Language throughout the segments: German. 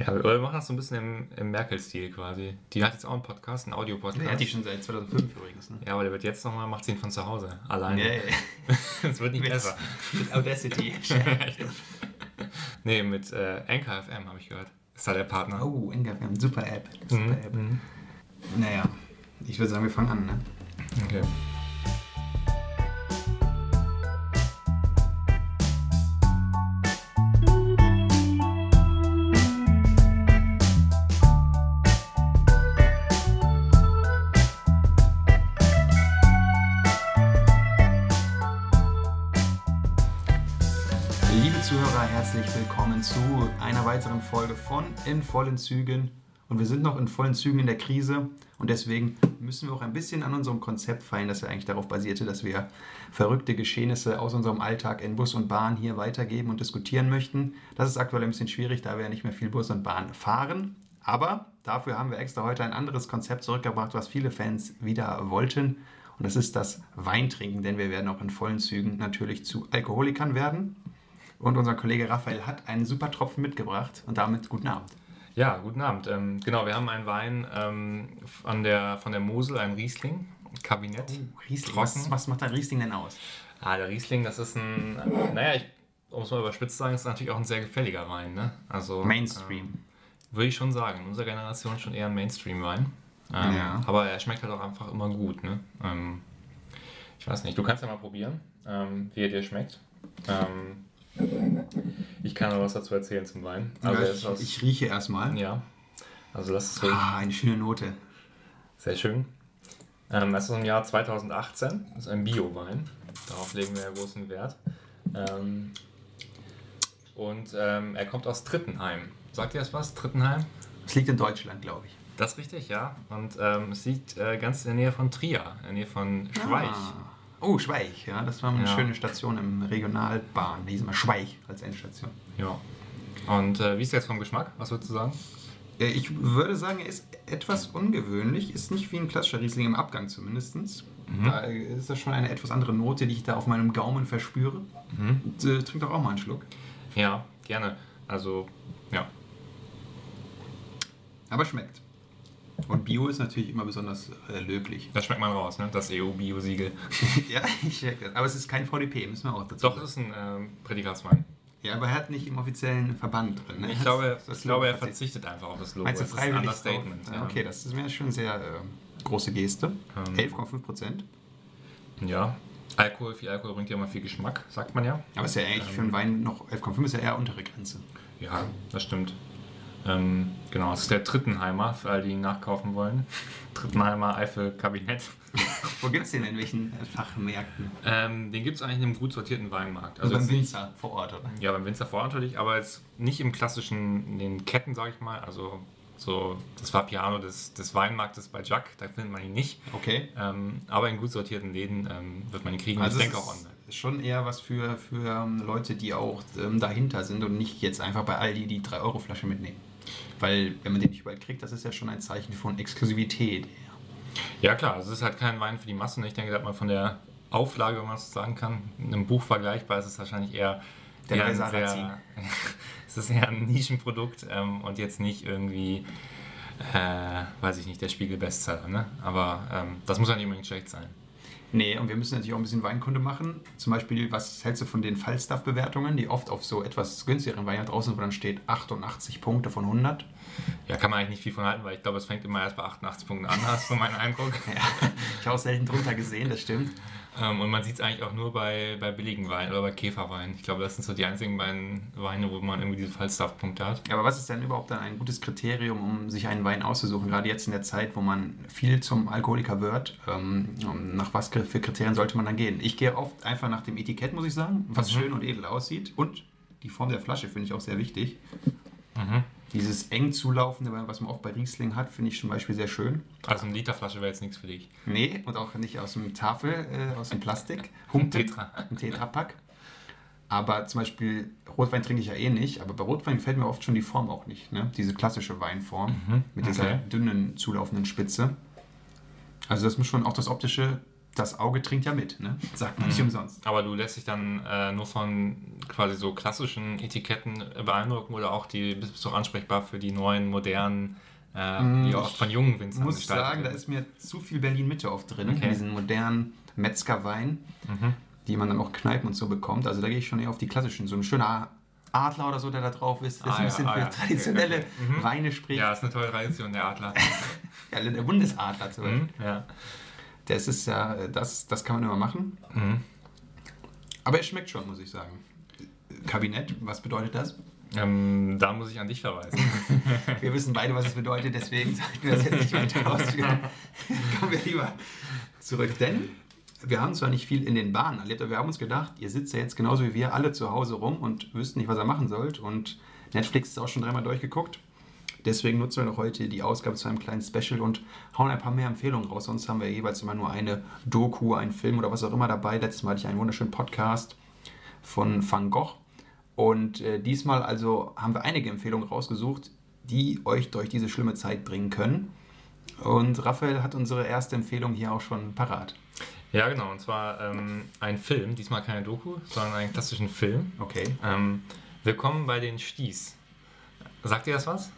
Ja, wir machen das so ein bisschen im, im Merkel-Stil quasi. Die hat jetzt auch einen Podcast, einen Audio-Podcast. Der hat die schon seit 2005 übrigens. Ne? Ja, aber der wird jetzt nochmal, macht sie ihn von zu Hause, alleine. Nee, Es wird nicht mit, besser. mit Audacity. Nee, mit äh, Anchor FM habe ich gehört. Ist da der Partner. oh, NGFM, super App. Super Mhm, App. mhm. Naja, ich würde sagen, wir fangen an, ne? Okay. In vollen Zügen. Und wir sind noch in vollen Zügen in der Krise und deswegen müssen wir auch ein bisschen an unserem Konzept feilen, das ja eigentlich darauf basierte, dass wir verrückte Geschehnisse aus unserem Alltag in Bus und Bahn hier weitergeben und diskutieren möchten. Das ist aktuell ein bisschen schwierig, da wir ja nicht mehr viel Bus und Bahn fahren. Aber dafür haben wir extra heute ein anderes Konzept zurückgebracht, was viele Fans wieder wollten. Und das ist das Weintrinken, denn wir werden auch in vollen Zügen natürlich zu Alkoholikern werden. Und unser Kollege Raphael hat einen super Tropfen mitgebracht und damit guten Abend. Ja, guten Abend. Ähm, genau, wir haben einen Wein ähm, von, der, von der Mosel, ein Riesling, Kabinett. Riesling, Trocken. was, was macht ein Riesling denn aus? Ah, der Riesling, das ist ein, äh, naja, ich, um es mal überspitzt zu sagen, ist natürlich auch ein sehr gefälliger Wein. Ne? Also, Mainstream. Ähm, würde ich schon sagen. In unserer Generation schon eher ein Mainstream-Wein. Ähm, Ja. Aber er schmeckt halt auch einfach immer gut. Ne? Ähm, ich weiß nicht, du kannst ja mal probieren, ähm, wie er dir schmeckt. Ähm, ich kann aber was dazu erzählen zum Wein. Also ist ich, aus, ich rieche erstmal. ja, also das ist wirklich Ah, eine schöne Note. sehr schön. Ähm, das ist im Jahr 2018. Das ist ein Bio-Wein. Darauf legen wir ja großen Wert. Ähm, und ähm, er kommt aus Trittenheim. Sagt ihr das was? Trittenheim? Es liegt in Deutschland, glaube ich. Das ist richtig, ja. Und ähm, es liegt äh, ganz in der Nähe von Trier, in der Nähe von Schweich. Ah. Oh, Schweich, ja, das war mal eine Ja. schöne Station im Regionalbahn. Die hieß immer Schweich als Endstation. Ja. Und äh, wie ist der jetzt vom Geschmack? Was würdest du sagen? Ich würde sagen, er ist etwas ungewöhnlich, ist nicht wie ein klassischer Riesling im Abgang zumindest. Da ist das schon eine etwas andere Note, die ich da auf meinem Gaumen verspüre. Und, äh, trink doch auch mal einen Schluck. Ja, gerne. Also, ja. Aber schmeckt. Und Bio ist natürlich immer besonders äh, löblich. Das schmeckt man raus, ne? Das EU-Bio-Siegel. ja, ich das. Aber es ist kein VDP, müssen wir auch dazu Doch, es ist ein ähm, Prädikatswein. Ja, aber er hat nicht im offiziellen Verband drin. Ne? Ich glaube, das ich glaube, er verzichtet einfach auf das Logo. Meinst du Es ist ein freiwillig? Understatement. Ja, okay, das ist mir schon sehr äh, große Geste. Ähm. 11,5 Prozent. Ja. Alkohol, viel Alkohol bringt ja immer viel Geschmack, sagt man ja. Aber ist ja eigentlich Ähm. für einen Wein noch 11,5 ist ja eher untere Grenze. Ja, das stimmt. Ähm, genau, es ist der Trittenheimer, für alle, die ihn nachkaufen wollen. Trittenheimer Eifel-Kabinett. Wo gibt es den in welchen äh, Fachmärkten? Ähm, den gibt es eigentlich in einem gut sortierten Weinmarkt. Also beim jetzt nicht- Winzer vor Ort, oder? Ja, beim Winzer vor Ort natürlich, aber jetzt nicht im klassischen, in den Ketten, sage ich mal. Also so das Vapiano des, des Weinmarktes bei Jack, da findet man ihn nicht. Okay. Ähm, aber in gut sortierten Läden ähm, wird man ihn kriegen. Also ich denke auch ist online. schon eher was für, für ähm, Leute, die auch ähm, dahinter sind und nicht jetzt einfach bei Aldi die 3-Euro-Flasche mitnehmen. Weil, wenn man den nicht überall kriegt, das ist ja schon ein Zeichen von Exklusivität. Ja klar, es ist halt kein Wein für die Massen. Ich denke, da hat man von der Auflage, wenn man es so sagen kann, in einem Buch vergleichbar ist es wahrscheinlich eher, Der eher sehr, es ist eher ein Nischenprodukt ähm, und jetzt nicht irgendwie, äh, weiß ich nicht, der Spiegel-Bestseller. Ne? Aber ähm, das muss ja nicht unbedingt schlecht sein. Nee, und wir müssen natürlich auch ein bisschen Weinkunde machen. Zum Beispiel, was hältst du von den Falstaff-Bewertungen, die oft auf so etwas günstigeren Weinen draußen, wo dann steht 88 Punkte von 100? Ja, kann man eigentlich nicht viel von halten, weil ich glaube, es fängt immer erst bei 88 Punkten an, hast du meinen Eindruck. Ja, ich habe auch selten drunter gesehen, das stimmt. Ähm, und man sieht es eigentlich auch nur bei, bei billigen Weinen oder bei Käferweinen. Ich glaube, das sind so die einzigen beiden Weine, wo man irgendwie diese Falstaff-Punkte hat. Aber was ist denn überhaupt dann ein gutes Kriterium, um sich einen Wein auszusuchen? Gerade jetzt in der Zeit, wo man viel zum Alkoholiker wird, ähm, nach was für Kriterien sollte man dann gehen? Ich gehe oft einfach nach dem Etikett, muss ich sagen, was Mhm. schön und edel aussieht. Und die Form der Flasche finde ich auch sehr wichtig. Mhm. Dieses eng zulaufende, was man oft bei Riesling hat, finde ich zum Beispiel sehr schön. Also eine Literflasche wäre jetzt nichts für dich. Nee, und auch nicht aus dem Tafel, äh, aus dem Plastik. Humpen, Tetra. Ein Tetrapack. Aber zum Beispiel Rotwein trinke ich ja eh nicht, aber bei Rotwein gefällt mir oft schon die Form auch nicht. Ne? Diese klassische Weinform Mhm, mit dieser okay. dünnen, zulaufenden Spitze. Also das muss schon auch das Optische das Auge trinkt ja mit, ne? sagt man nicht Mhm. umsonst. Aber du lässt dich dann äh, nur von quasi so klassischen Etiketten beeindrucken oder auch die bist du ansprechbar für die neuen, modernen, äh, Mm, die oft von jungen Ich Winzern muss sagen, da werden. ist mir zu viel Berlin-Mitte oft drin, Okay. in diesen modernen Metzgerwein, Mhm. die man dann auch Kneipen und so bekommt. Also da gehe ich schon eher auf die klassischen. So ein schöner Adler oder so, der da drauf ist, das Ah, ein ja, bisschen ah, für ja. traditionelle Okay, okay. Mhm. Weine spricht. Ja, ist eine tolle Tradition, der Adler. Ja, der Bundesadler zum Beispiel. Mhm. Ja. Das ist ja, das, das kann man immer machen. Mhm. Aber es schmeckt schon, muss ich sagen. Kabinett, was bedeutet das? Ähm, da muss ich an dich verweisen. Wir wissen beide, was es bedeutet, deswegen sollten wir das jetzt nicht weiter ausführen. Kommen wir lieber zurück. Denn wir haben zwar nicht viel in den Bahnen erlebt, aber wir haben uns gedacht, ihr sitzt ja jetzt genauso wie wir alle zu Hause rum und wüsst nicht, was ihr machen sollt. Und Netflix ist auch schon dreimal durchgeguckt. Deswegen nutzen wir noch heute die Ausgabe zu einem kleinen Special und hauen ein paar mehr Empfehlungen raus. Sonst haben wir jeweils immer nur eine Doku, einen Film oder was auch immer dabei. Letztes Mal hatte ich einen wunderschönen Podcast von Van Gogh. Und äh, diesmal also haben wir einige Empfehlungen rausgesucht, die euch durch diese schlimme Zeit bringen können. Und Raphael hat unsere erste Empfehlung hier auch schon parat. ja, genau. Und zwar ähm, ein Film, diesmal keine Doku, sondern einen klassischen Film. Okay. Ähm, Willkommen bei den Sties. Sagt ihr das was?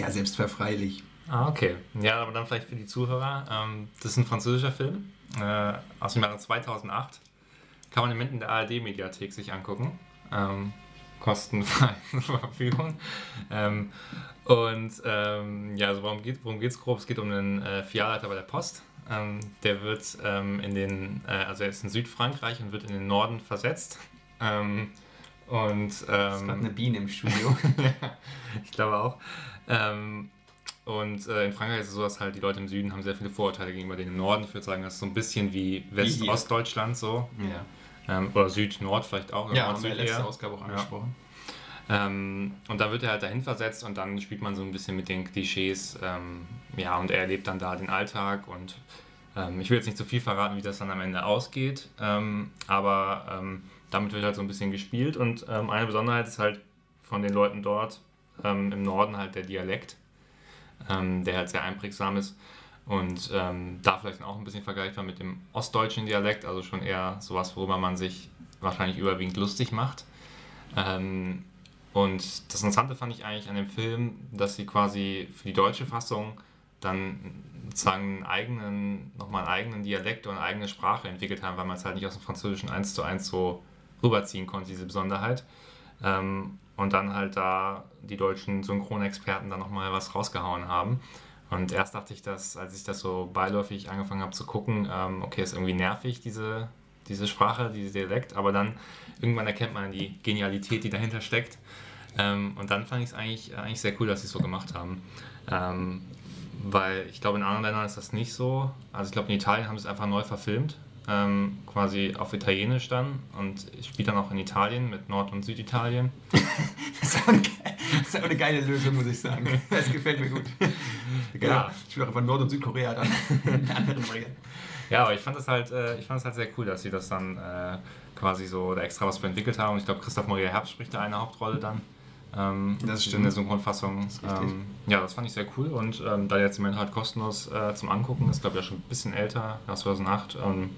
Ja, selbstverfreilich. Ah, okay. Ja, aber dann vielleicht für die Zuhörer. Ähm, das ist ein französischer Film äh, aus dem Jahre 2008. Kann man im Moment in der ARD-Mediathek sich angucken. Ähm, kostenfrei zur Verfügung. Ähm, und ähm, ja, also worum geht es worum geht's grob? Es geht um einen äh, Filialleiter bei der Post. Ähm, der wird ähm, in den, äh, also er ist in Südfrankreich und wird in den Norden versetzt. Ähm, und Es ist gerade ähm, eine Biene im Studio. ja, ich glaube auch. Ähm, und äh, in Frankreich ist es so, dass halt die Leute im Süden haben sehr viele Vorurteile gegenüber denen im Norden. Ich würde sagen, das ist so ein bisschen wie. West-Ostdeutschland so. ja, Ähm, oder Süd-Nord vielleicht auch. oder ja haben wir Nord-Süd letzte eher. Ausgabe auch Ja. angesprochen. Ähm, und da wird er halt dahin versetzt und dann spielt man so ein bisschen mit den Klischees. Ähm, ja, und er erlebt dann da den Alltag und ähm, ich will jetzt nicht zu viel verraten, wie das dann am Ende ausgeht, ähm, aber ähm, damit wird halt so ein bisschen gespielt und eine Besonderheit ist halt von den Leuten dort ähm, im Norden halt der Dialekt, ähm, der halt sehr einprägsam ist und ähm, da vielleicht auch ein bisschen vergleichbar mit dem ostdeutschen Dialekt, also schon eher sowas, worüber man sich wahrscheinlich überwiegend lustig macht. Ähm, und das Interessante fand ich eigentlich an dem Film, dass sie quasi für die deutsche Fassung dann sozusagen einen eigenen, nochmal einen eigenen Dialekt und eine eigene Sprache entwickelt haben, weil man es halt nicht aus dem Französischen eins zu eins so rüberziehen konnte, diese Besonderheit. Ähm, und dann halt da die deutschen Synchronexperten dann nochmal was rausgehauen haben. Und erst dachte ich, dass, als ich das so beiläufig angefangen habe zu gucken, ähm, okay, ist irgendwie nervig, diese, diese Sprache, dieser Dialekt, aber dann irgendwann erkennt man die Genialität, die dahinter steckt. Ähm, und dann fand ich es eigentlich, eigentlich sehr cool, dass sie es so gemacht haben. Ähm, weil ich glaube, in anderen Ländern ist das nicht so. Also ich glaube, in Italien haben sie es einfach neu verfilmt, ähm, quasi auf Italienisch dann. Und ich spiele dann auch in Italien mit Nord- und Süditalien. Das ist, eine, das ist auch eine geile Lösung, muss ich sagen. Das gefällt mir gut. Genau. Ja. Ich will auch von Nord- und Südkorea dann in. Ja, aber ich fand es halt, äh, ich fand es halt sehr cool, dass sie das dann äh, quasi so da extra was für entwickelt haben. Und ich glaube, Christoph Maria Herbst spricht da eine Hauptrolle dann. Ähm, Das In stimmt. der Synchronfassung. Ähm, ja, das fand ich sehr cool. Und ähm, da jetzt im Moment halt kostenlos äh, zum Angucken ist, glaube ich, ja schon ein bisschen älter, ja, 2008, ähm,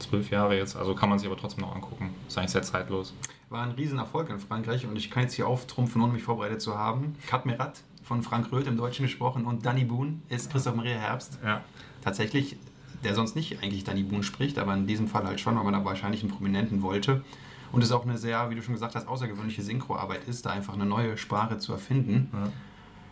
zwölf Jahre jetzt. Also kann man sich aber trotzdem noch angucken. Ist eigentlich sehr zeitlos. War ein Riesenerfolg in Frankreich und ich kann jetzt hier auftrumpfen, ohne mich vorbereitet zu haben. Kat Merat von Frank Röth im Deutschen gesprochen und Danny Boone ist Christoph Maria Herbst. Ja. Tatsächlich, der sonst nicht eigentlich Danny Boone spricht, aber in diesem Fall halt schon, weil man da wahrscheinlich einen Prominenten wollte. Und es auch eine sehr, wie du schon gesagt hast, außergewöhnliche Synchroarbeit ist, da einfach eine neue Sprache zu erfinden. Ja.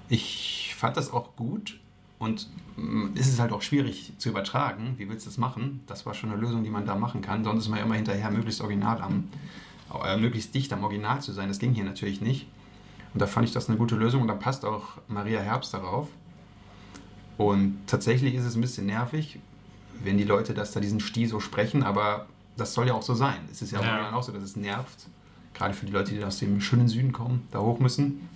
Ich fand das auch gut und mm, ist es halt auch schwierig zu übertragen. Wie willst du das machen? Das war schon eine Lösung, die man da machen kann. Sonst ist man ja immer hinterher, möglichst original am, äh, möglichst dicht am Original zu sein. Das ging hier natürlich nicht. Und da fand ich das eine gute Lösung und da passt auch Maria Herbst darauf. Und tatsächlich ist es ein bisschen nervig, wenn die Leute das da diesen Stil so sprechen, aber das soll ja auch so sein. Es ist ja, Ja. auch so, dass es nervt. Gerade für die Leute, die aus dem schönen Süden kommen, da hoch müssen.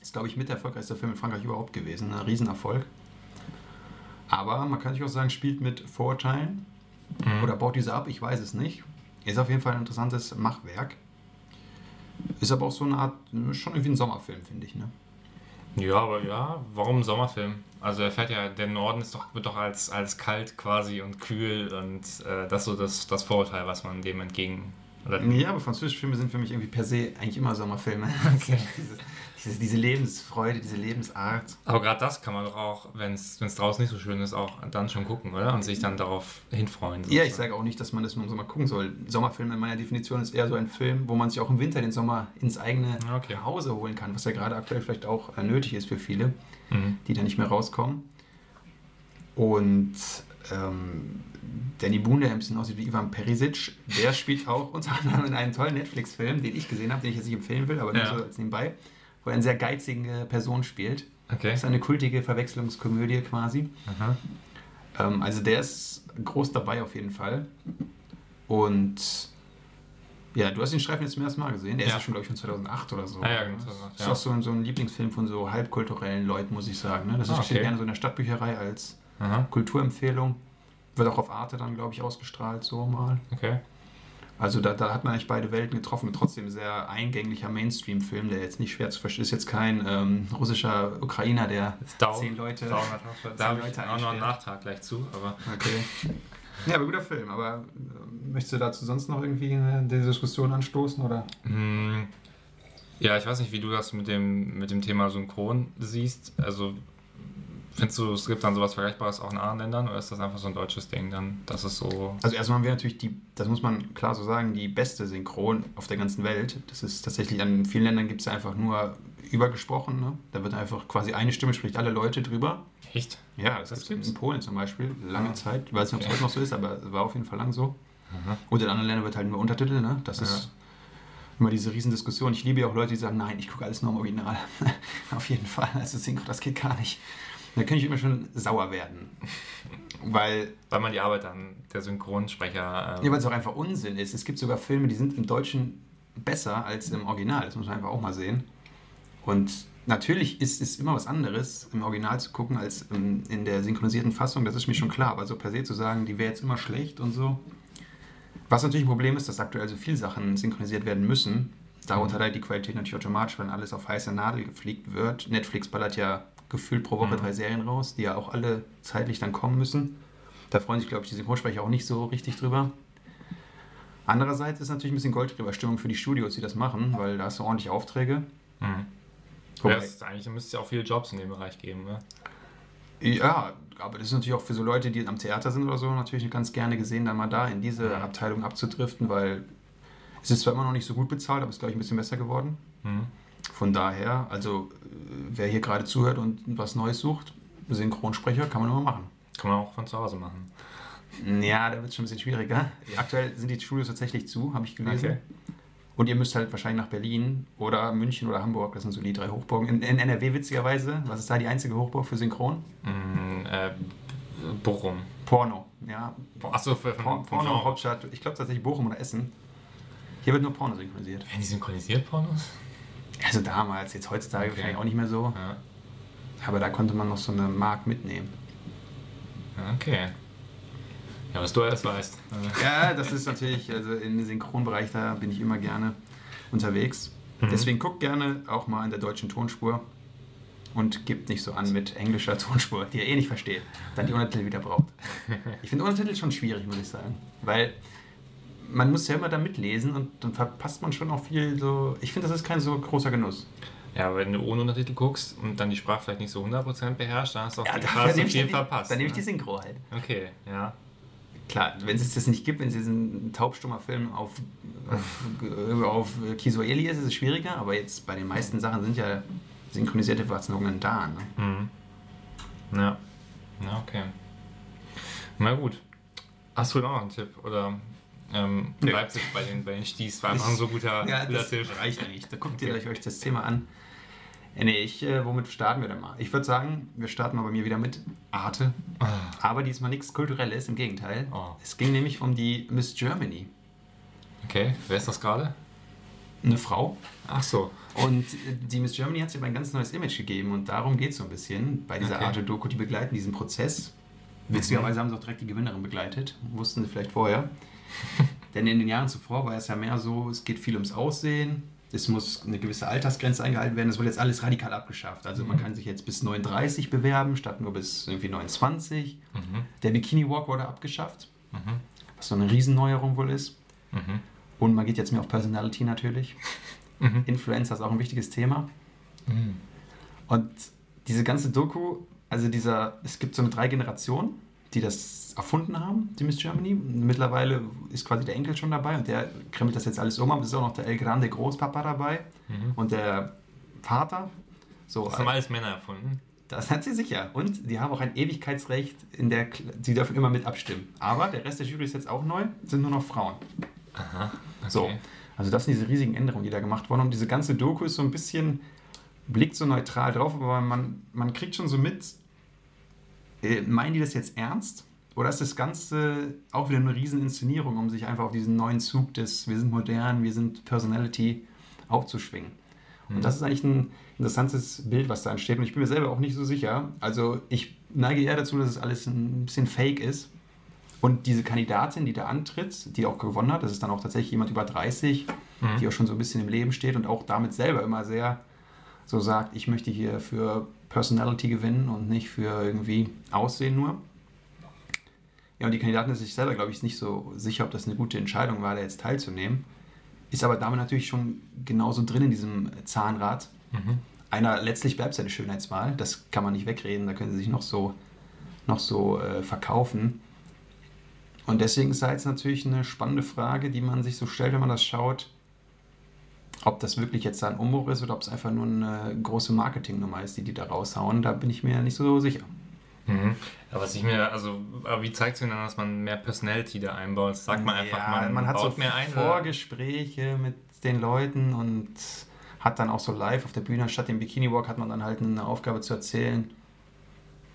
Ist, glaube ich, mit der erfolgreichste Film in Frankreich überhaupt gewesen. Ein Riesenerfolg. Aber man kann sich auch sagen, spielt mit Vorurteilen Mhm. oder baut diese ab, ich weiß es nicht. Ist auf jeden Fall ein interessantes Machwerk. Ist aber auch so eine Art, schon irgendwie ein Sommerfilm, finde ich. Ne? Ja, aber ja, warum Sommerfilm? Also er fährt ja, der Norden ist doch, wird doch als, als kalt quasi und kühl und äh, das ist so das, das Vorurteil, was man dem entgegen. Oder Ja, aber französische Filme sind für mich irgendwie per se eigentlich immer Sommerfilme. Okay. diese, diese, Lebensfreude, diese Lebensart. Aber gerade das kann man doch auch, wenn es draußen nicht so schön ist, auch dann schon gucken, oder? Und sich dann darauf hinfreuen. Ja, ich sozusagen. sage auch nicht, dass man das nur im Sommer gucken soll. Sommerfilm in meiner Definition ist eher so ein Film, wo man sich auch im Winter den Sommer ins eigene Okay. Hause holen kann, was ja gerade aktuell vielleicht auch äh, nötig ist für viele, Mhm. die da nicht mehr rauskommen. Und ähm, Danny Boone, der ein bisschen aussieht wie Ivan Perisic, der spielt auch unter anderem in einem tollen Netflix-Film, den ich gesehen habe, den ich jetzt nicht empfehlen will, aber nur Ja. so als nebenbei, wo er eine sehr geizige Person spielt. Okay. Das ist eine kultige Verwechslungskomödie quasi. Aha. Ähm, also der ist groß dabei auf jeden Fall. Und ja, du hast den Streifen jetzt zum ersten Mal gesehen. Der ist Ja. ja schon, glaube ich, von 2008 oder so. Ah ja, genau, Das 2008, ist ja. auch so, ein- so ein Lieblingsfilm von so halbkulturellen Leuten, muss ich sagen. Ne? Das Ah, ist steht okay. gerne so in der Stadtbücherei als Aha. Kulturempfehlung. Wird auch auf Arte dann, glaube ich, ausgestrahlt, so mal. Okay. Also da, da hat man eigentlich beide Welten getroffen. Mit trotzdem sehr eingänglicher Mainstream-Film, der jetzt nicht schwer zu verstehen ist. Jetzt kein ähm, russischer Ukrainer, der dauert. zehn Leute... Da habe ich auch noch einen. Nachtrag gleich zu, aber Okay. Ja, aber guter Film. Aber äh, möchtest du dazu sonst noch irgendwie eine Diskussion anstoßen? Oder? Hm, Ja, ich weiß nicht, wie du das mit dem, mit dem Thema Synchron siehst. Also, findest du, es gibt dann sowas Vergleichbares auch in anderen Ländern oder ist das einfach so ein deutsches Ding dann? Das ist so. Also erstmal haben wir natürlich die, das muss man klar so sagen, die beste Synchron auf der ganzen Welt. Das ist tatsächlich, in vielen Ländern gibt es einfach nur übergesprochen. Ne? Da wird einfach quasi eine Stimme spricht alle Leute drüber. Echt? Ja, das, Das gibt's gibt's? in Polen zum Beispiel, lange Ah. Zeit. Ich weiß nicht, ob es Okay. heute noch so ist, aber es war auf jeden Fall lang so. Aha. Und in anderen Ländern wird halt nur Untertitel, ne? Das Ja. ist immer diese Riesendiskussion. Ich liebe ja auch Leute, die sagen, nein, ich gucke alles nur im Original. Auf jeden Fall. Also Synchro, das geht gar nicht. Da kann ich immer schon sauer werden. Weil, Weil man die Arbeit dann der Synchronsprecher. Ähm, ja, weil es auch einfach Unsinn ist. Es gibt sogar Filme, die sind im Deutschen besser als im Original. Das muss man einfach auch mal sehen. Und natürlich ist es immer was anderes, im Original zu gucken, als in, in der synchronisierten Fassung. Das ist mir schon klar. Aber so per se zu sagen, die wäre jetzt immer schlecht und so. Was natürlich ein Problem ist, dass aktuell so viele Sachen synchronisiert werden müssen. Darunter leidet die Qualität natürlich automatisch, wenn alles auf heiße Nadel gefliegt wird. Netflix ballert ja gefühlt pro Woche Mhm. drei Serien raus, die ja auch alle zeitlich dann kommen müssen. Da freuen sich, glaube ich, die Synchronsprecher auch nicht so richtig drüber. Andererseits ist natürlich ein bisschen Goldgräberstimmung für die Studios, die das machen, weil da hast du ordentlich Aufträge. hm. Wobei- Ja, ist eigentlich müsste es ja auch viele Jobs in dem Bereich geben, ne? Ja, aber das ist natürlich auch für so Leute, die am Theater sind oder so, natürlich ganz gerne gesehen, dann mal da in diese Ja. Abteilung abzudriften, weil es ist zwar immer noch nicht so gut bezahlt, aber es ist, glaube ich, ein bisschen besser geworden. Hm. Von daher, also äh, wer hier gerade zuhört und was Neues sucht, Synchronsprecher kann man immer machen. Kann man auch von zu Hause machen. Ja, da wird es schon ein bisschen schwieriger. Aktuell sind die Studios tatsächlich zu, habe ich gelesen. Okay. Und ihr müsst halt wahrscheinlich nach Berlin oder München oder Hamburg, das sind so die drei Hochburgen. In, in NRW witzigerweise, was ist da die einzige Hochburg für Synchron? Hm, äh, Bochum. Porno, ja. Achso, für, Por von Porno, Genre. Hauptstadt, ich glaube tatsächlich Bochum oder Essen. Hier wird nur Porno synchronisiert. Werden die synchronisiert, Pornos? Also damals, jetzt heutzutage Okay. wahrscheinlich auch nicht mehr so. Ja. Aber da konnte man noch so eine Mark mitnehmen. Okay. Ja, was du alles weißt. Ja, das ist natürlich, also im Synchronbereich, da bin ich immer gerne unterwegs. Mhm. Deswegen guckt gerne auch mal in der deutschen Tonspur und gebt nicht so an mit englischer Tonspur, die ihr eh nicht versteht, dann die Untertitel wieder braucht. Ich finde Untertitel schon schwierig, muss ich sagen, weil man muss ja immer da mitlesen und dann verpasst man schon auch viel so. Ich finde, das ist kein so großer Genuss. Ja, wenn du ohne Untertitel guckst und dann die Sprache vielleicht nicht so 100% beherrschst, dann hast du auch Ja, die ich, viel dann- verpasst. dann nehme ich die ne? Synchro halt. Okay, ja. Klar, wenn es das nicht gibt, wenn es jetzt ein taubstummer Film auf, auf, auf Kisueli ist, ist es schwieriger, aber jetzt bei den meisten Sachen sind ja synchronisierte Versionungen da. Ne? Mhm. Ja. Ja, okay. Na gut. Hast du noch einen Tipp? Oder ähm, Nö. Leipzig bei den, bei den Sties war einfach ein so guter, Ja, das reicht eigentlich. Da guckt ihr Okay. euch das Thema an. Äh, Nee, ich, äh, womit starten wir denn mal? Ich würde sagen, wir starten mal bei mir wieder mit Arte. Ah, Aber diesmal nichts Kulturelles, im Gegenteil. Oh. Es ging nämlich um die Miss Germany. Okay, wer ist das gerade? Eine Frau. Ach so. Und äh, die Miss Germany hat sich ein ganz neues Image gegeben und darum geht es so ein bisschen bei dieser Okay. Arte-Doku, die begleiten diesen Prozess. Witzigerweise haben sie auch direkt die Gewinnerin begleitet, wussten sie vielleicht vorher. Denn in den Jahren zuvor war es ja mehr so, es geht viel ums Aussehen, es muss eine gewisse Altersgrenze eingehalten werden. Das wird jetzt alles radikal abgeschafft. Also man kann sich jetzt bis 39 bewerben, statt nur bis irgendwie 29. Mhm. Der Bikini Walk wurde abgeschafft, Mhm. was so eine Riesenneuerung wohl ist. Mhm. Und man geht jetzt mehr auf Personality natürlich. Mhm. Influencer ist auch ein wichtiges Thema. Mhm. Und diese ganze Doku, also dieser, es gibt so eine drei Generationen, die das erfunden haben, die Miss Germany. Mittlerweile ist quasi der Enkel schon dabei und der krempelt das jetzt alles um. Aber es ist auch noch der El Grande Großpapa dabei Mhm. und der Vater. So, Das haben alles Männer erfunden. das hat sie sicher. Und die haben auch ein Ewigkeitsrecht in der, sie dürfen immer mit abstimmen. Aber der Rest der Jury ist jetzt auch neu, sind nur noch Frauen. Aha. Okay. So. Also das sind diese riesigen Änderungen, die da gemacht wurden. Und diese ganze Doku ist so ein bisschen, blickt so neutral drauf, aber man, man kriegt schon so mit, äh, meinen die das jetzt ernst? Oder ist das Ganze auch wieder eine Rieseninszenierung, um sich einfach auf diesen neuen Zug des Wir sind modern, wir sind Personality aufzuschwingen? Und Mhm. das ist eigentlich ein interessantes Bild, was da entsteht. Und ich bin mir selber auch nicht so sicher. Also ich neige eher dazu, dass es alles ein bisschen fake ist. Und diese Kandidatin, die da antritt, die auch gewonnen hat, das ist dann auch tatsächlich jemand über 30, Mhm. die auch schon so ein bisschen im Leben steht und auch damit selber immer sehr so sagt, ich möchte hier für Personality gewinnen und nicht für irgendwie Aussehen nur. Ja, und die Kandidatin ist sich selber, glaube ich, nicht so sicher, ob das eine gute Entscheidung war, da jetzt teilzunehmen. Ist aber damit natürlich schon genauso drin in diesem Zahnrad. Mhm. Einer, letztlich bleibt es eine Schönheitswahl, das kann man nicht wegreden, da können sie sich noch so, noch so äh, verkaufen. Und deswegen ist da jetzt natürlich eine spannende Frage, die man sich so stellt, wenn man das schaut, ob das wirklich jetzt da ein Umbruch ist oder ob es einfach nur eine große Marketingnummer ist, die die da raushauen, da bin ich mir nicht so sicher. Mhm. Aber was ich mir, also, aber wie zeigt es denn dann, dass man mehr Personality da einbaut? Sagt man einfach, Ja, man, hat baut so mehr ein? Vorgespräche mit den Leuten und hat dann auch so live auf der Bühne, statt dem Bikini Walk, hat man dann halt eine Aufgabe zu erzählen,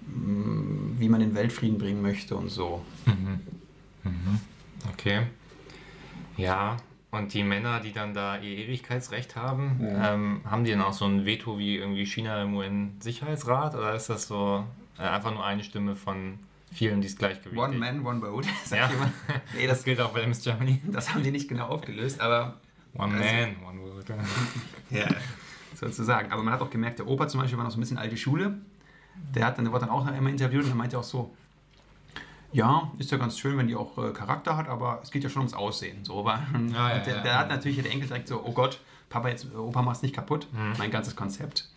mh, wie man den Weltfrieden bringen möchte und so. Mhm. Mhm. Okay. Ja, und die Männer, die dann da ihr Ewigkeitsrecht haben, Ja. ähm, haben die dann auch so ein Veto wie irgendwie China im UN-Sicherheitsrat? Oder ist das so äh, einfach nur eine Stimme von vielen, die es gleichgewichtig One man, one vote, sag Ja. ich immer. Nee, Das das, gilt auch bei Miss Germany. das haben die nicht genau aufgelöst, aber One Also- man, one vote. Ja, sozusagen. Aber man hat auch gemerkt, der Opa zum Beispiel war noch so ein bisschen alte Schule. Der hat dann, der wurde dann auch noch einmal interviewt und er meinte auch so, ja, ist ja ganz schön, wenn die auch äh, Charakter hat, aber es geht ja schon ums Aussehen. So, aber, ja, und der, ja, der ja. hat natürlich der Enkel direkt so, oh Gott, Papa jetzt, Opa mach's nicht kaputt, Mhm. mein ganzes Konzept.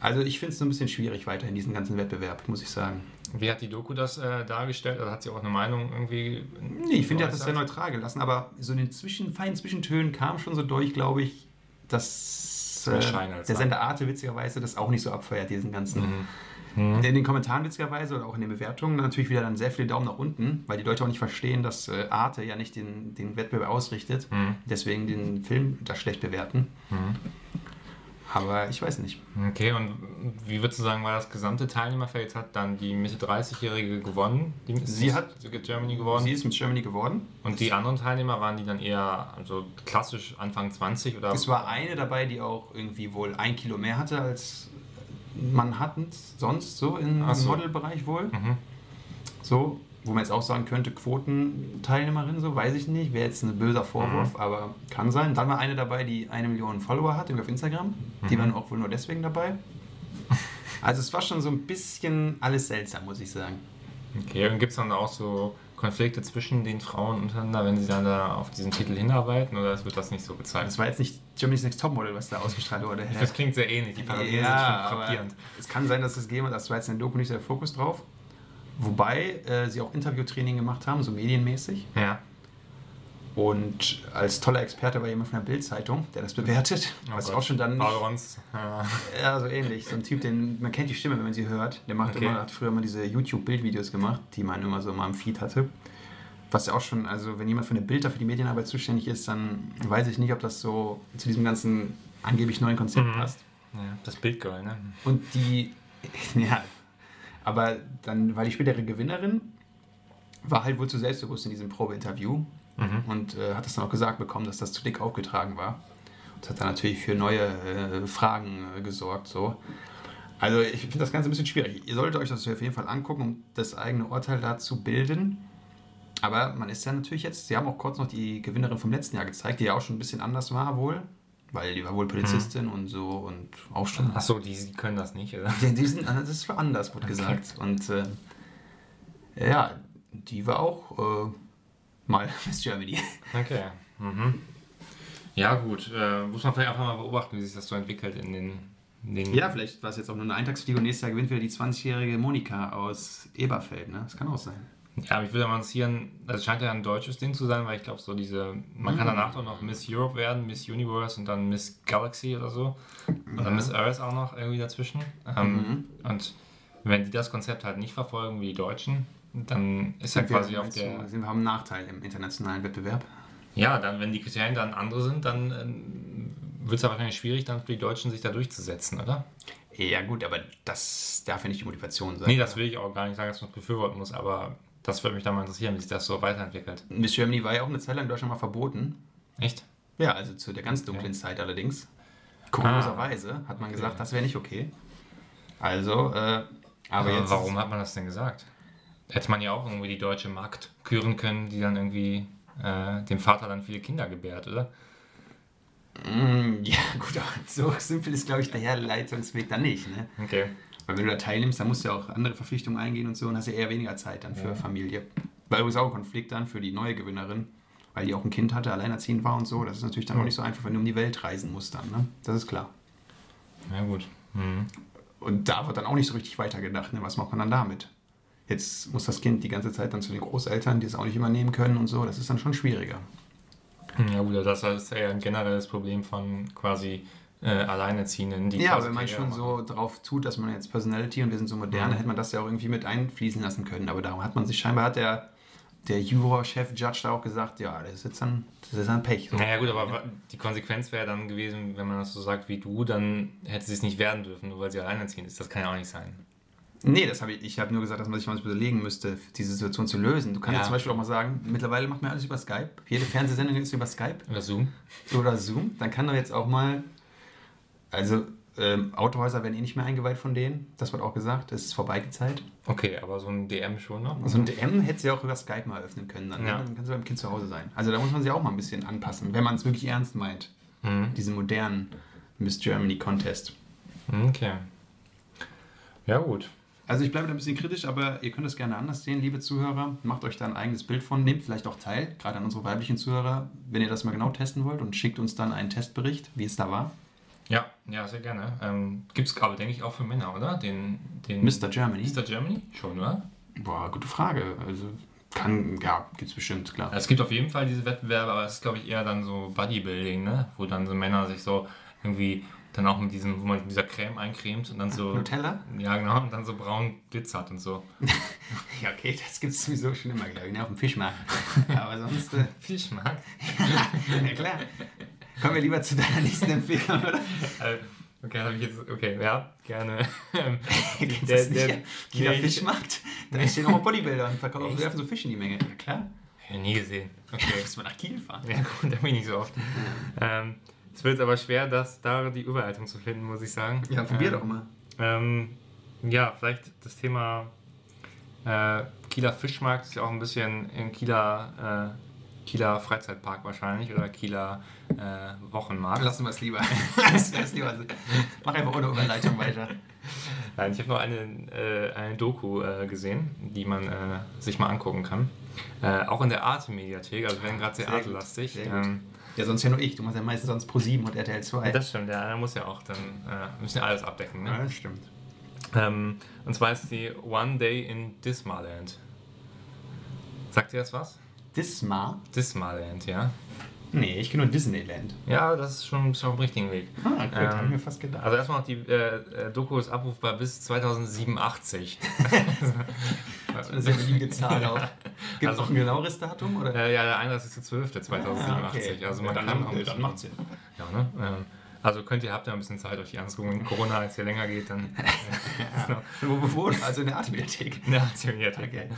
Also ich finde es so ein bisschen schwierig weiter in diesem ganzen Wettbewerb, muss ich sagen. Wie hat die Doku das äh, dargestellt? Oder hat sie auch eine Meinung irgendwie? Nee, ich finde, er hat das sehr neutral gelassen, aber so in den zwischen, feinen Zwischentönen kam schon so durch, glaube ich, dass äh, der. Sender Arte witzigerweise das auch nicht so abfeiert, diesen ganzen. Mhm. Mhm. In den Kommentaren witzigerweise oder auch in den Bewertungen natürlich wieder dann sehr viele Daumen nach unten, weil die Leute auch nicht verstehen, dass äh, Arte ja nicht den, den Wettbewerb ausrichtet, Mhm. deswegen den Film da schlecht bewerten. Mhm. Aber ich weiß nicht. Okay, und wie würdest du sagen, war das gesamte Teilnehmerfeld? Hat dann die Mitte 30-Jährige gewonnen. Die Sie hat- Germany gewonnen. Sie ist mit Germany geworden. und die anderen Teilnehmer waren die dann eher also klassisch Anfang 20 oder? Es war eine dabei, die auch irgendwie wohl ein Kilo mehr hatte als Manhattan sonst so im so. Modelbereich wohl. Mhm. So, wo man jetzt auch sagen könnte, Quotenteilnehmerin, so weiß ich nicht, wäre jetzt ein böser Vorwurf, aber kann sein. Dann war eine dabei, die eine Million Follower hat, irgendwie auf Instagram. Die Mhm. waren auch wohl nur deswegen dabei. Also es war schon so ein bisschen alles seltsam, muss ich sagen. Okay, und gibt es dann auch so Konflikte zwischen den Frauen untereinander, wenn sie dann da auf diesen Titel hinarbeiten oder wird das nicht so gezeigt? Das war jetzt nicht Germany's Next Topmodel, was da ausgestrahlt wurde. Das klingt sehr ähnlich, die Parallelen Ja, sind frappierend. es kann sein, dass es gegeben hat, das war jetzt in der Doku nicht der Fokus drauf. Wobei äh, sie auch Interviewtraining gemacht haben, so medienmäßig. Ja. Und als toller Experte war jemand von der Bild-Zeitung, der das bewertet. Oh was Gott. auch schon dann. Paul Rons. Ja. Ja, so ähnlich. So ein Typ, den man kennt die Stimme, wenn man sie hört. Der macht Okay. immer, hat früher immer diese YouTube-Bildvideos gemacht, die man immer so mal im Feed hatte. Was ja auch schon, also wenn jemand für eine Bild für die Medienarbeit zuständig ist, dann weiß ich nicht, ob das so zu diesem ganzen angeblich neuen Konzept Mhm. passt. ja, das Bildgirl, ne? Und die, ja, aber dann war die spätere Gewinnerin, war halt wohl zu selbstbewusst in diesem Probeinterview Mhm. und äh, hat das dann auch gesagt bekommen, dass das zu dick aufgetragen war. Und hat dann natürlich für neue äh, Fragen äh, gesorgt. So. Also ich finde das Ganze ein bisschen schwierig. Ihr solltet euch das auf jeden Fall angucken, um das eigene Urteil da zu bilden. Aber man ist ja natürlich jetzt, sie haben auch kurz noch die Gewinnerin vom letzten Jahr gezeigt, die ja auch schon ein bisschen anders war wohl. Weil die war wohl Polizistin und so und auch schon. Achso, die, die können das nicht, oder? Die, die sind, das ist für anders, wurde Okay. gesagt. Und äh, ja, die war auch äh, mal Miss Germany. Okay. Mhm. Ja, gut. Äh, muss man vielleicht einfach mal beobachten, wie sich das so entwickelt in den. In den Ja, vielleicht war es jetzt auch nur eine Eintagsfliege und nächstes Jahr gewinnt wieder die 20-jährige Monika aus Eberfeld. Ne? Das kann auch sein. Ja, aber ich würde mal interessieren, also es scheint ja ein deutsches Ding zu sein, weil ich glaube, so diese, man kann Mhm. danach doch noch Miss Europe werden, Miss Universe und dann Miss Galaxy oder so. Oder Ja. Miss Earth auch noch irgendwie dazwischen. Ähm, Mhm. Und wenn die das Konzept halt nicht verfolgen wie die Deutschen, dann ist ja quasi auf der. Wir haben einen Nachteil im internationalen Wettbewerb. Ja, dann, wenn die Kriterien dann andere sind, dann ähm, wird es ja wahrscheinlich schwierig, dann für die Deutschen sich da durchzusetzen, oder? Ja, gut, aber das darf ja nicht die Motivation sein. Nee, das will ich auch gar nicht sagen, dass man es befürworten muss, aber das würde mich dann mal interessieren, wie sich das so weiterentwickelt. Miss Germany war ja auch eine Zeit lang in Deutschland mal verboten. Echt? Ja, also zu der ganz dunklen Zeit allerdings. Kurioserweise hat man gesagt, das wäre nicht okay. Also, äh, aber Aber jetzt. warum hat man das denn gesagt? Hätte man ja auch irgendwie die deutsche Magd küren können, die dann irgendwie äh, dem Vater dann viele Kinder gebärt, oder? Mm, ja, gut, aber so simpel ist, glaube ich, der Herleitungsweg dann nicht. Ne? Okay. Weil wenn du da teilnimmst, dann musst du ja auch andere Verpflichtungen eingehen und so und hast ja eher weniger Zeit dann für Familie. War übrigens auch ein Konflikt dann für die neue Gewinnerin, weil die auch ein Kind hatte, alleinerziehend war und so. Das ist natürlich dann auch nicht so einfach, wenn du um die Welt reisen musst dann. Ne? Das ist klar. Ja, gut. Mhm. Und da wird dann auch nicht so richtig weitergedacht. Ne? Was macht man dann damit? Jetzt muss das Kind die ganze Zeit dann zu den Großeltern, die es auch nicht übernehmen können und so. Das ist dann schon schwieriger. Ja, gut, das ist ja ein generelles Problem von quasi äh, Alleinerziehenden, die Ja, wenn man schon machen. so drauf tut, dass man jetzt Personality und wir sind so modern, Mhm. hätte man das ja auch irgendwie mit einfließen lassen können. Aber darum hat man sich scheinbar, hat der, der Juror-Chef, Judge da auch gesagt, ja, das ist jetzt dann, das ist dann Pech. So. Naja, gut, aber wa- die Konsequenz wäre dann gewesen, wenn man das so sagt wie du, dann hätte sie es nicht werden dürfen, nur weil sie alleinerziehend ist. Das kann ja auch nicht sein. Nee, das habe ich, ich habe nur gesagt, dass man sich mal überlegen müsste, diese Situation zu lösen. Du kannst Ja. zum Beispiel auch mal sagen, mittlerweile macht man alles über Skype. Jede Fernsehsendung ist über Skype. Oder Zoom. oder Zoom, dann kann er jetzt auch mal, also ähm, Autohäuser werden eh nicht mehr eingeweiht von denen, das wird auch gesagt, das ist vorbei die Zeit. Okay, aber so ein DM schon noch. So ein DM hätte sie auch über Skype mal öffnen können, dann, Ja. ne? dann kann sie beim Kind zu Hause sein. Also da muss man sich auch mal ein bisschen anpassen, wenn man es wirklich ernst meint, Mhm. diesen modernen Miss Germany Contest. Okay. Ja, gut. Also ich bleibe da ein bisschen kritisch, aber ihr könnt es gerne anders sehen, liebe Zuhörer. Macht euch da ein eigenes Bild von, nehmt vielleicht auch teil, gerade an unsere weiblichen Zuhörer, wenn ihr das mal genau testen wollt und schickt uns dann einen Testbericht, wie es da war. Ja, ja, sehr gerne. Ähm, Gibt es aber, denke ich, auch für Männer, oder? Den, den Mr. Germany. Mr. Germany? Schon, oder? Boah, gute Frage. Also kann, ja, gibt's bestimmt, klar. Es gibt auf jeden Fall diese Wettbewerbe, aber es ist, glaube ich, eher dann so Bodybuilding, ne? Wo dann so Männer sich so irgendwie dann auch mit diesem, wo man mit dieser Creme eincremt und dann so. Nutella? Ja, genau, und dann so braun glitzert und so. Ja, okay, das gibt's sowieso schon immer, glaube ich, ne, auf dem Fischmarkt. Aber sonst, äh, Fischmarkt. ja klar. Kommen wir lieber zu deiner nächsten Empfehlung, oder? Äh, okay, habe ich jetzt. Okay, ja, gerne. Ähm, Kennst der- nicht? der- Kieler nee, Fischmarkt? Da stehen auch mal Bodybuilder und verkaufen, werfen so Fische in die Menge. Ja, klar. Ja, nie gesehen. Okay. Muss man nach Kiel fahren. Ja, gut, da bin ich nicht so oft. Ähm, es wird aber schwer, das, da die Überleitung zu finden, muss ich sagen. Ja, probier ähm, doch mal. Ähm, ja, vielleicht das Thema äh, Kieler Fischmarkt ist ja auch ein bisschen im Kieler, äh, Kieler Freizeitpark wahrscheinlich oder Kieler äh, Wochenmarkt. Lassen wir es lieber. Mach einfach ohne Überleitung weiter. Nein, ich habe noch eine, äh, eine Doku äh, gesehen, die man äh, sich mal angucken kann. Auch in der Arte-Mediathek, also wir werden gerade sehr, Sehr artelastig. Ähm, Ja, sonst ja nur ich. Du machst ja meistens sonst Pro 7 und RTL 2. das stimmt, ja, da muss ja auch dann, äh, müssen ja alles abdecken. Ne? ja, das stimmt. Ähm, und zwar ist die One Day in Dismaland. Sagt ihr das was? Dismar? Dismaland, ja. Nee, ich kenne nur Disneyland. Ja, das ist schon, schon auf dem richtigen Weg. Ah, gut, Ähm, hab ich mir fast gedacht. Also erstmal noch die äh, äh, Doku ist abrufbar bis 2087. Das ist eine beliebige Zahl auch. Gibt es Also- auch ein genaueres Datum? Oder? äh, ja, der 31.12.2087. Ah, okay. Also Ja, man dann, kann dann, auch dann macht Sinn. Ja, ne? Ähm, also könnt ihr, habt ihr ein bisschen Zeit, euch die anzugucken. Wenn Corona jetzt hier länger geht, dann Wo, wo, wo? Also in der Arte-Bibliothek. Ja, ziemlich Okay.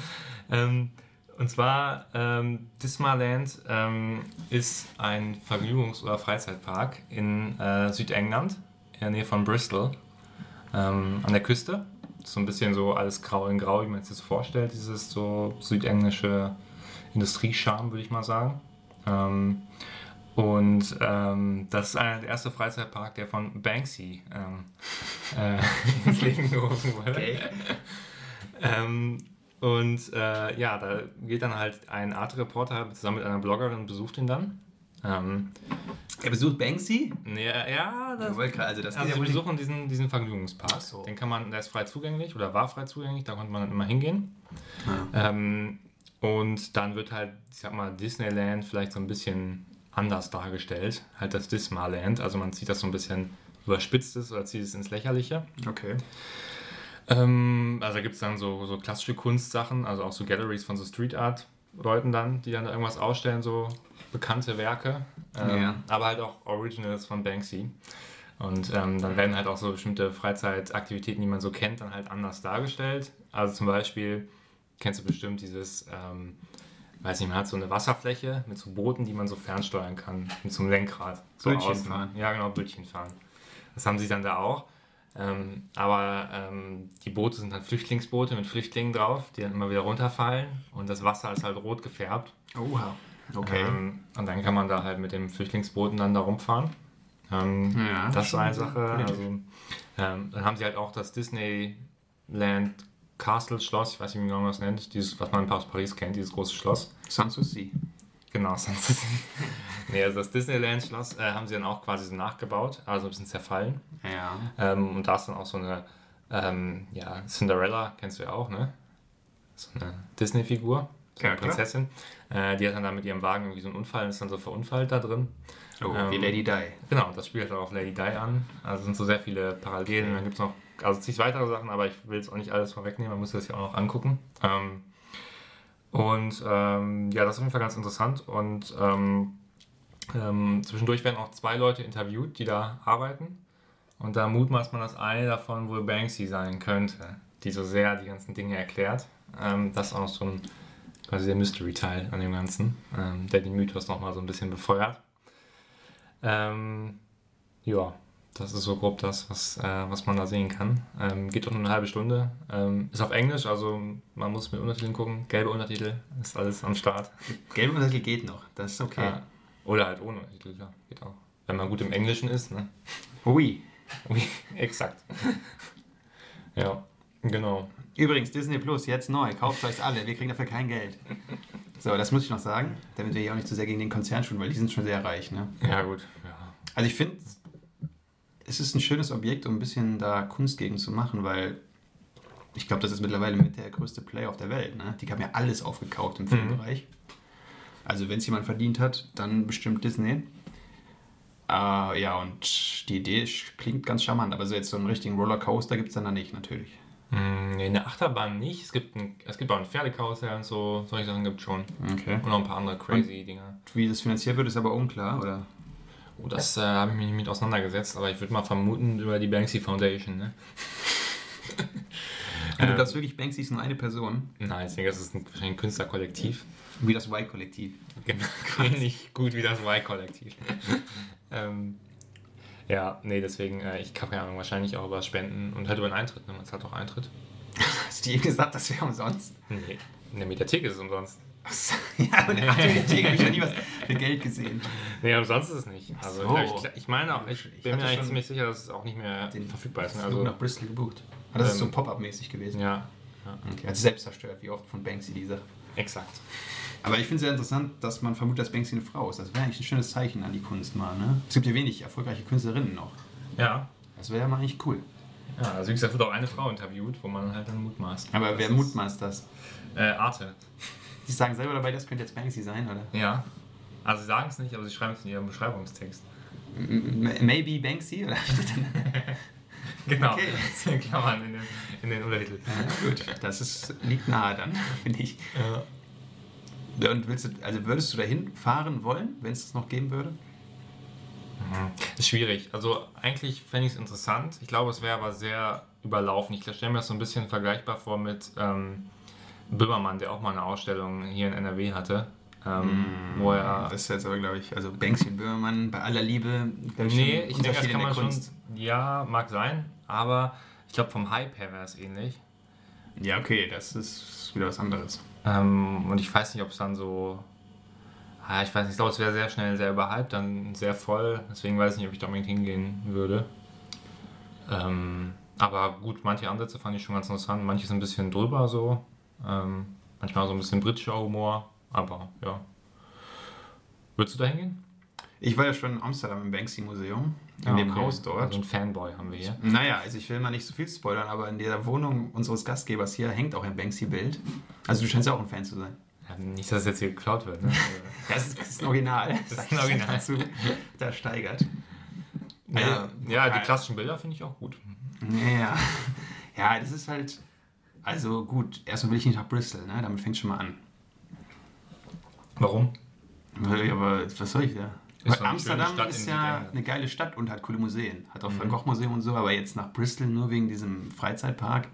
ähm, Und zwar, ähm, Dismaland ähm, ist ein Vergnügungs- oder Freizeitpark in äh, Südengland, in der Nähe von Bristol, ähm, an der Küste. So ein bisschen so alles grau in grau, wie man es sich vorstellt, dieses so südenglische Industriescharme, würde ich mal sagen. Ähm, Und ähm, das ist einer der erste Freizeitpark, der von Banksy ähm, äh, ins Leben gerufen wurde. Okay. Ähm, und äh, ja, da geht dann halt ein Arte-Reporter zusammen mit einer Bloggerin und besucht ihn dann. Ähm, Er besucht Banksy? nee, ja, das, Ja, also das also sie ja besuchen diesen, diesen Vergnügungspark. So. Den kann man, der ist frei zugänglich oder war frei zugänglich, da konnte man dann immer hingehen. Ja. Ähm, und dann wird halt, ich sag mal, Disneyland vielleicht so ein bisschen anders dargestellt. Halt das Dismaland. Also man zieht das so ein bisschen überspitzt ist oder zieht es ins Lächerliche. Okay. Ähm, also da gibt es dann so, so klassische Kunstsachen, also auch so Galleries von so Street Art Leuten dann, die dann da irgendwas ausstellen, so bekannte Werke. Ähm, Ja. Aber halt auch Originals von Banksy. Und ähm, dann werden halt auch so bestimmte Freizeitaktivitäten, die man so kennt, dann halt anders dargestellt. Also zum Beispiel, kennst du bestimmt dieses, ähm, weiß nicht, man hat so eine Wasserfläche mit so Booten, die man so fernsteuern kann, mit so einem Lenkrad. So Bötchen außen. fahren. Ja, genau, Bötchen fahren. Das haben sie dann da auch. Ähm, aber ähm, die Boote sind dann Flüchtlingsboote mit Flüchtlingen drauf, die dann immer wieder runterfallen und das Wasser ist halt rot gefärbt. Oha. Okay. Ähm, und dann kann man da halt mit dem Flüchtlingsbooten dann da rumfahren. Ähm, Ja, das ist eine Sache. Also, ähm, dann haben sie halt auch das Disneyland Castle Schloss, ich weiß nicht, wie man das nennt, dieses, was man aus Paris kennt, dieses große Schloss. Sanssouci. Genau, sonst ist Nee, also das Disneyland Schloss äh, haben sie dann auch quasi so nachgebaut, also ein bisschen zerfallen. Ja. Ähm, und da ist dann auch so eine, ähm, ja, Cinderella, kennst du ja auch, ne? So eine Disney-Figur, so Ja, eine klar. Prinzessin. Äh, die hat dann da mit ihrem Wagen irgendwie so einen Unfall und ist dann so verunfallt da drin. Oh, Ähm, wie Lady Di. Genau, das spielt auch auf Lady Di an. Also sind so sehr viele Parallelen. Dann gibt es noch, also zig weitere Sachen, aber ich will jetzt auch nicht alles vorwegnehmen, man muss das ja auch noch angucken. Ähm, und ähm, ja, das ist auf jeden Fall ganz interessant. Und ähm, ähm, zwischendurch werden auch zwei Leute interviewt, die da arbeiten. Und da mutmaßt man, dass eine davon wohl Banksy sein könnte, die so sehr die ganzen Dinge erklärt. Ähm, das ist auch noch so ein quasi der Mystery-Teil an dem Ganzen, ähm, der den Mythos nochmal so ein bisschen befeuert. Ähm, ja, das ist so grob das, was, äh, was man da sehen kann. Ähm, geht auch nur eine halbe Stunde. Ähm, ist auf Englisch, also man muss mit Untertiteln gucken. Gelbe Untertitel ist alles am Start. Gelbe Untertitel geht noch. Das ist okay. Ja. Oder halt ohne Untertitel, klar, geht auch. Wenn man gut im Englischen ist, ne? Ui. Oui, exakt. ja, genau. Übrigens, Disney Plus, jetzt neu. Kauft euch alle. Wir kriegen dafür kein Geld. So, das muss ich noch sagen, damit wir hier auch nicht zu sehr gegen den Konzern schulen, weil die sind schon sehr reich. Ne? Ja, gut. Ja. Also ich finde, es ist ein schönes Objekt, um ein bisschen da Kunst gegen zu machen, weil ich glaube, das ist mittlerweile mit der größte Player auf der Welt. Ne? Die haben ja alles aufgekauft im Filmbereich. Also wenn es jemand verdient hat, dann bestimmt Disney. Äh, ja, und die Idee klingt ganz charmant, aber so jetzt so einen richtigen Rollercoaster gibt es dann da nicht, natürlich. Hm, nee, eine Achterbahn nicht. Es gibt, ein, es gibt auch ein Pferdekarussell und so. Solche Sachen gibt es schon. Okay. Und noch ein paar andere crazy Dinger. Wie das finanziert wird, ist aber unklar, oder? Oh, das äh, habe ich mich nicht mit auseinandergesetzt, aber ich würde mal vermuten über die Banksy Foundation, ne? Und du Ähm. glaubst wirklich, Banksy ist nur eine Person, Nein, ich denke, das ist ein, wahrscheinlich ein Künstlerkollektiv. wie das Y-Kollektiv. Genau, ähnlich gut wie das Y-Kollektiv. ähm, ja, nee, deswegen, äh, ich habe keine Ahnung, wahrscheinlich auch über Spenden und halt über den Eintritt, ne? Man zahlt auch Eintritt. Hast du dir gesagt, das wäre umsonst? Nee, in der Mediathek ist es umsonst. ja, und der habe ich noch nie was für Geld gesehen. Nee, umsonst ist es nicht. Also so. ich, ich meine auch, ich Ich bin mir eigentlich ziemlich sicher, dass es auch nicht mehr verfügbar ist. Flug Also, nach Bristol gebucht. Ah, das ist so Ähm, Pop-Up-mäßig gewesen. ja, Okay, also selbst zerstört, wie oft von Banksy die Sache. exakt. Aber ich finde es sehr interessant, dass man vermutet, dass Banksy eine Frau ist. Das wäre eigentlich ein schönes Zeichen an die Kunst mal. Ne? Es gibt ja wenig erfolgreiche Künstlerinnen noch. Ja. Das wäre ja mal eigentlich cool. ja, also wie gesagt, wird auch eine Frau interviewt, wo man halt dann mutmaßt. Aber Das wer mutmaßt das? Äh, Arte. Die sagen selber dabei, das könnte jetzt Banksy sein, oder? Ja. Also sie sagen es nicht, aber sie schreiben es in ihrem Beschreibungstext. Maybe Banksy? Oder? Genau. Okay. Das sind Klammern in den, in den Untertitel. ja, gut, das ist, liegt nahe dann, finde ich. Ja. Und willst du, also würdest du dahin fahren wollen, wenn es das noch geben würde? Mhm. Ist schwierig. Also eigentlich fände ich es interessant. Ich glaube, es wäre aber sehr überlaufen. Ich stelle mir das so ein bisschen vergleichbar vor mit ähm, Böhmermann, der auch mal eine Ausstellung hier in NRW hatte. Ähm, wo er. Das ist jetzt aber, glaube ich, also Banksy und Böhmermann bei aller Liebe. glaub Nee, ich denke, das kann man der schon. Kunst. Ja, mag sein, aber ich glaube, vom Hype her wäre es ähnlich. Ja, okay, das ist wieder was anderes. Ähm, und ich weiß nicht, ob es dann so. Ah, ich weiß nicht, ich glaube, es wäre sehr schnell sehr überhyped, dann sehr voll. Deswegen weiß ich nicht, ob ich da unbedingt hingehen würde. Ähm, aber gut, manche Ansätze fand ich schon ganz interessant. Manche sind ein bisschen drüber so. Ähm, manchmal so ein bisschen britischer Humor. Aber ja. Würdest du da hingehen? Ich war ja schon in Amsterdam im Banksy-Museum, in ah, dem okay. Haus dort. Also ein Fanboy haben wir hier. Naja, also ich will mal nicht so viel spoilern, aber in der Wohnung unseres Gastgebers hier hängt auch ein Banksy-Bild. Also du scheinst ja auch ein Fan zu sein. Ja, nicht, dass es jetzt hier geklaut wird. Ne? das, ist, das ist ein Original. Das ist ein Original. Dazu, da steigert. Ja, ja, die klassischen Bilder finde ich auch gut. Ja, ja, das ist halt. Also gut, erstmal will ich nicht nach Bristol, ne? damit fängt schon mal an. Warum? Aber was soll ich da? Ist Amsterdam ist ja eine geile Stadt und hat coole Museen. Hat auch mhm. Van Gogh Museum und so, aber jetzt nach Bristol nur wegen diesem Freizeitpark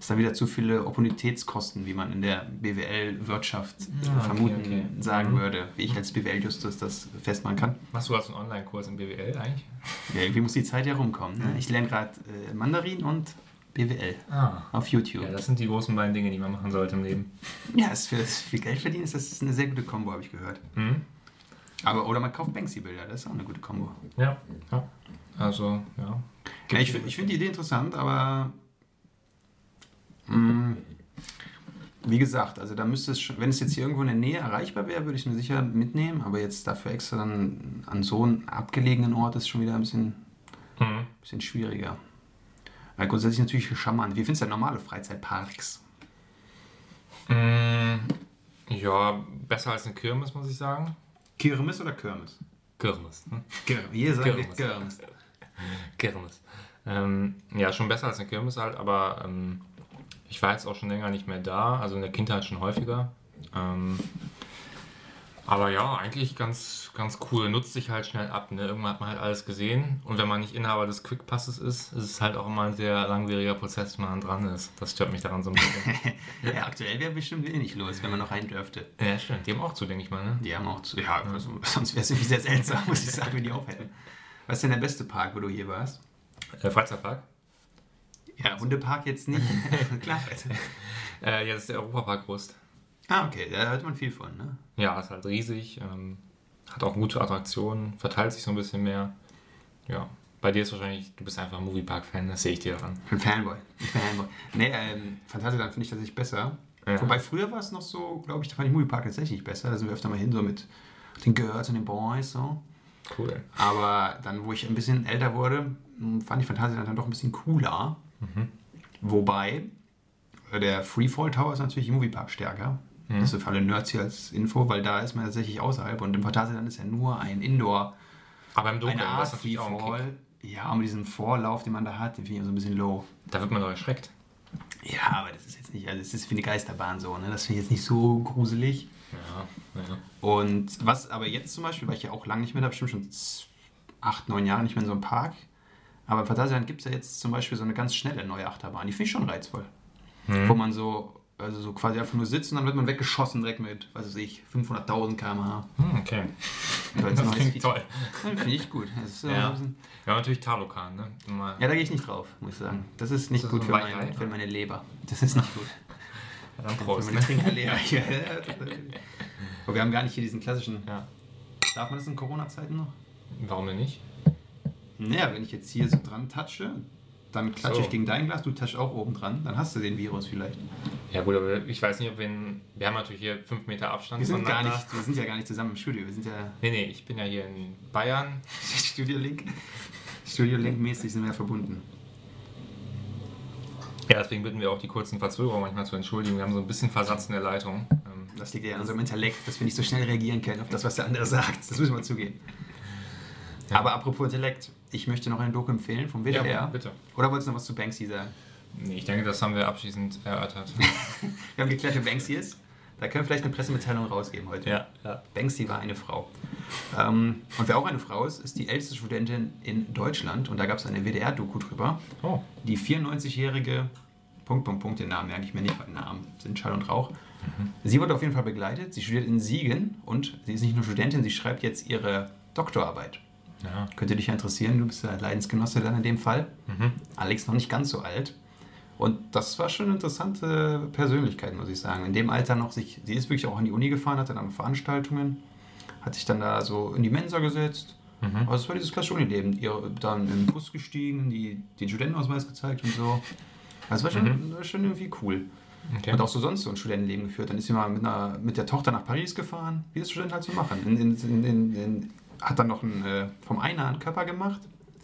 ist dann wieder zu viele Opportunitätskosten, wie man in der BWL-Wirtschaft ja, vermuten okay, okay. sagen mhm. würde, wie ich als BWL-Justus das festmachen kann. Machst du also einen Online-Kurs in BWL eigentlich? Ja, irgendwie muss die Zeit ja rumkommen. Ne? Ich lerne gerade äh, Mandarin und BWL ah. auf YouTube. Ja, das sind die großen beiden Dinge, die man machen sollte im Leben. Ja, ist für das viel Geld verdienen ist das eine sehr gute Kombo, habe ich gehört. Mhm. Aber, oder man kauft Banksy-Bilder, das ist auch eine gute Kombo. Ja, ja. Also, ja. ja ich ich finde die Idee interessant, aber mh, mm, wie gesagt, also da müsste es schon, wenn es jetzt hier irgendwo in der Nähe erreichbar wäre, würde ich es mir sicher mitnehmen, aber jetzt dafür extra dann an so einem abgelegenen Ort ist schon wieder ein bisschen, mhm. bisschen schwieriger. Weil grundsätzlich natürlich charmant. Wie findest du denn normale Freizeitparks? Mm, ja, besser als eine Kirmes, muss ich sagen. Kirmes oder Kirmes? Kirmes. Hm? Kirmes. Hier sagen wir Kirmes. Kirmes. Ähm, ja, schon besser als eine Kirmes halt, aber ähm, ich war jetzt auch schon länger nicht mehr da, also in der Kindheit schon häufiger. Ähm, aber ja, eigentlich ganz, ganz cool. Nutzt sich halt schnell ab. Ne? Irgendwann hat man halt alles gesehen. Und wenn man nicht Inhaber des Quickpasses ist, ist es halt auch immer ein sehr langwieriger Prozess, wenn man dran ist. Das stört mich daran so ein bisschen. ja, aktuell wäre bestimmt wenig los, wenn man noch rein dürfte. Ja, stimmt. Die haben auch zu, denke ich mal. Ne? Die haben auch zu. Ja, also, sonst wäre es irgendwie sehr seltsam, muss ich sagen, wenn die auf hätten. Was ist denn der beste Park, wo du hier warst? Der Freizeitpark? Ja, Hundepark jetzt nicht. Klar. äh, ja, das ist der Europapark Rust. Ah, okay, da hört man viel von, ne? Ja, ist halt riesig, ähm, hat auch gute Attraktionen, verteilt sich so ein bisschen mehr. Ja, bei dir ist wahrscheinlich, du bist einfach ein Moviepark-Fan, das sehe ich dir daran. Ein Fanboy. Fanboy. nee, ähm, Phantasialand finde ich tatsächlich besser. Ja. Wobei früher war es noch so, glaube ich, da fand ich Moviepark tatsächlich besser. Da sind wir öfter mal hin, so mit den Girls und den Boys, so. Cool. Aber dann, wo ich ein bisschen älter wurde, fand ich Phantasialand dann doch ein bisschen cooler. Mhm. Wobei, der Freefall Tower ist natürlich im Moviepark stärker. Mhm. Das ist für alle Nerds hier als Info, weil da ist man tatsächlich außerhalb und im Phantasialand ist ja nur ein Indoor. Aber im Dunkeln, eine Art das ist auch ein Ja, mit diesem Vorlauf, den man da hat, den finde ich so ein bisschen low. Da wird man doch erschreckt. Ja, aber das ist jetzt nicht, also es ist wie eine Geisterbahn so, ne? Das finde ich jetzt nicht so gruselig. Ja, ja. Und was aber jetzt zum Beispiel, weil ich ja auch lange nicht mehr, da bestimmt schon acht, neun Jahre nicht mehr in so einem Park. Aber im Phantasialand gibt es ja jetzt zum Beispiel so eine ganz schnelle neue Achterbahn. Die finde ich schon reizvoll. Hm. Wo man so also so quasi einfach nur sitzt und dann wird man weggeschossen direkt mit, was weiß ich, 500.000 km/h. Hm, okay. Das, das klingt toll. Finde ich gut. Ist, ja. Äh, ja, natürlich Talokan, ne? Mal ja, da gehe ich nicht drauf, muss ich sagen. Das ist nicht das gut ist für, mein, für, meine Leber. Das ist nicht gut. Ja, dann Prost. Für meine ne? Trinkerleber. Aber wir haben gar nicht hier diesen klassischen... Ja. Darf man das in Corona-Zeiten noch? Warum denn nicht? Naja, wenn ich jetzt hier so dran touche, dann klatsche so. ich gegen dein Glas, du touchst auch oben dran, dann hast du den Virus vielleicht. Ja gut, aber ich weiß nicht, ob wir in, wir haben natürlich hier fünf Meter Abstand. Wir sind, gar nicht, wir sind ja gar nicht zusammen im Studio, wir sind ja... Nee, nee, ich bin ja hier in Bayern. Studio Link. Studio Link mäßig sind wir ja verbunden. Ja, deswegen bitten wir auch die kurzen Verzögerungen manchmal zu entschuldigen. Wir haben so ein bisschen Versatz in der Leitung. Ähm, das liegt ja an unserem Intellekt, dass wir nicht so schnell reagieren können auf das, was der andere sagt. Das müssen wir zugeben. Ja. Aber apropos Intellekt, ich möchte noch ein Doku empfehlen vom WDR. Ja, bitte. Oder wolltest du noch was zu Banksy sagen? Nee, ich denke, das haben wir abschließend erörtert. wir haben geklärt, wer Banksy ist. Da können wir vielleicht eine Pressemitteilung rausgeben heute. Ja, ja. Banksy war eine Frau. Ähm, und wer auch eine Frau ist, ist die älteste Studentin in Deutschland. Und da gab es eine WDR-Doku drüber. Oh. Die 94-jährige, Punkt, Punkt, Punkt, den Namen merke ich mir nicht, weil Namen sind Schall und Rauch. Mhm. Sie wurde auf jeden Fall begleitet. Sie studiert in Siegen und sie ist nicht nur Studentin, sie schreibt jetzt ihre Doktorarbeit. Ja. Könnte dich ja interessieren, du bist ja Leidensgenosse dann in dem Fall. Mhm. Alex noch nicht ganz so alt. Und das war schon eine interessante Persönlichkeit, muss ich sagen. In dem Alter noch sich, sie ist wirklich auch an die Uni gefahren, hat dann Veranstaltungen hat sich dann da so in die Mensa gesetzt. Mhm. Aber es war dieses klassische Unileben. Ihr dann im Bus gestiegen, die, den Studentenausweis gezeigt und so. Also es war schon, war schon irgendwie cool. Okay. Und auch so sonst so ein Studentenleben geführt. Dann ist sie mal mit, einer, mit der Tochter nach Paris gefahren, wie das Studenten halt so machen. In, in, in, in, hat dann noch einen, äh, vom Einer einen Körper gemacht.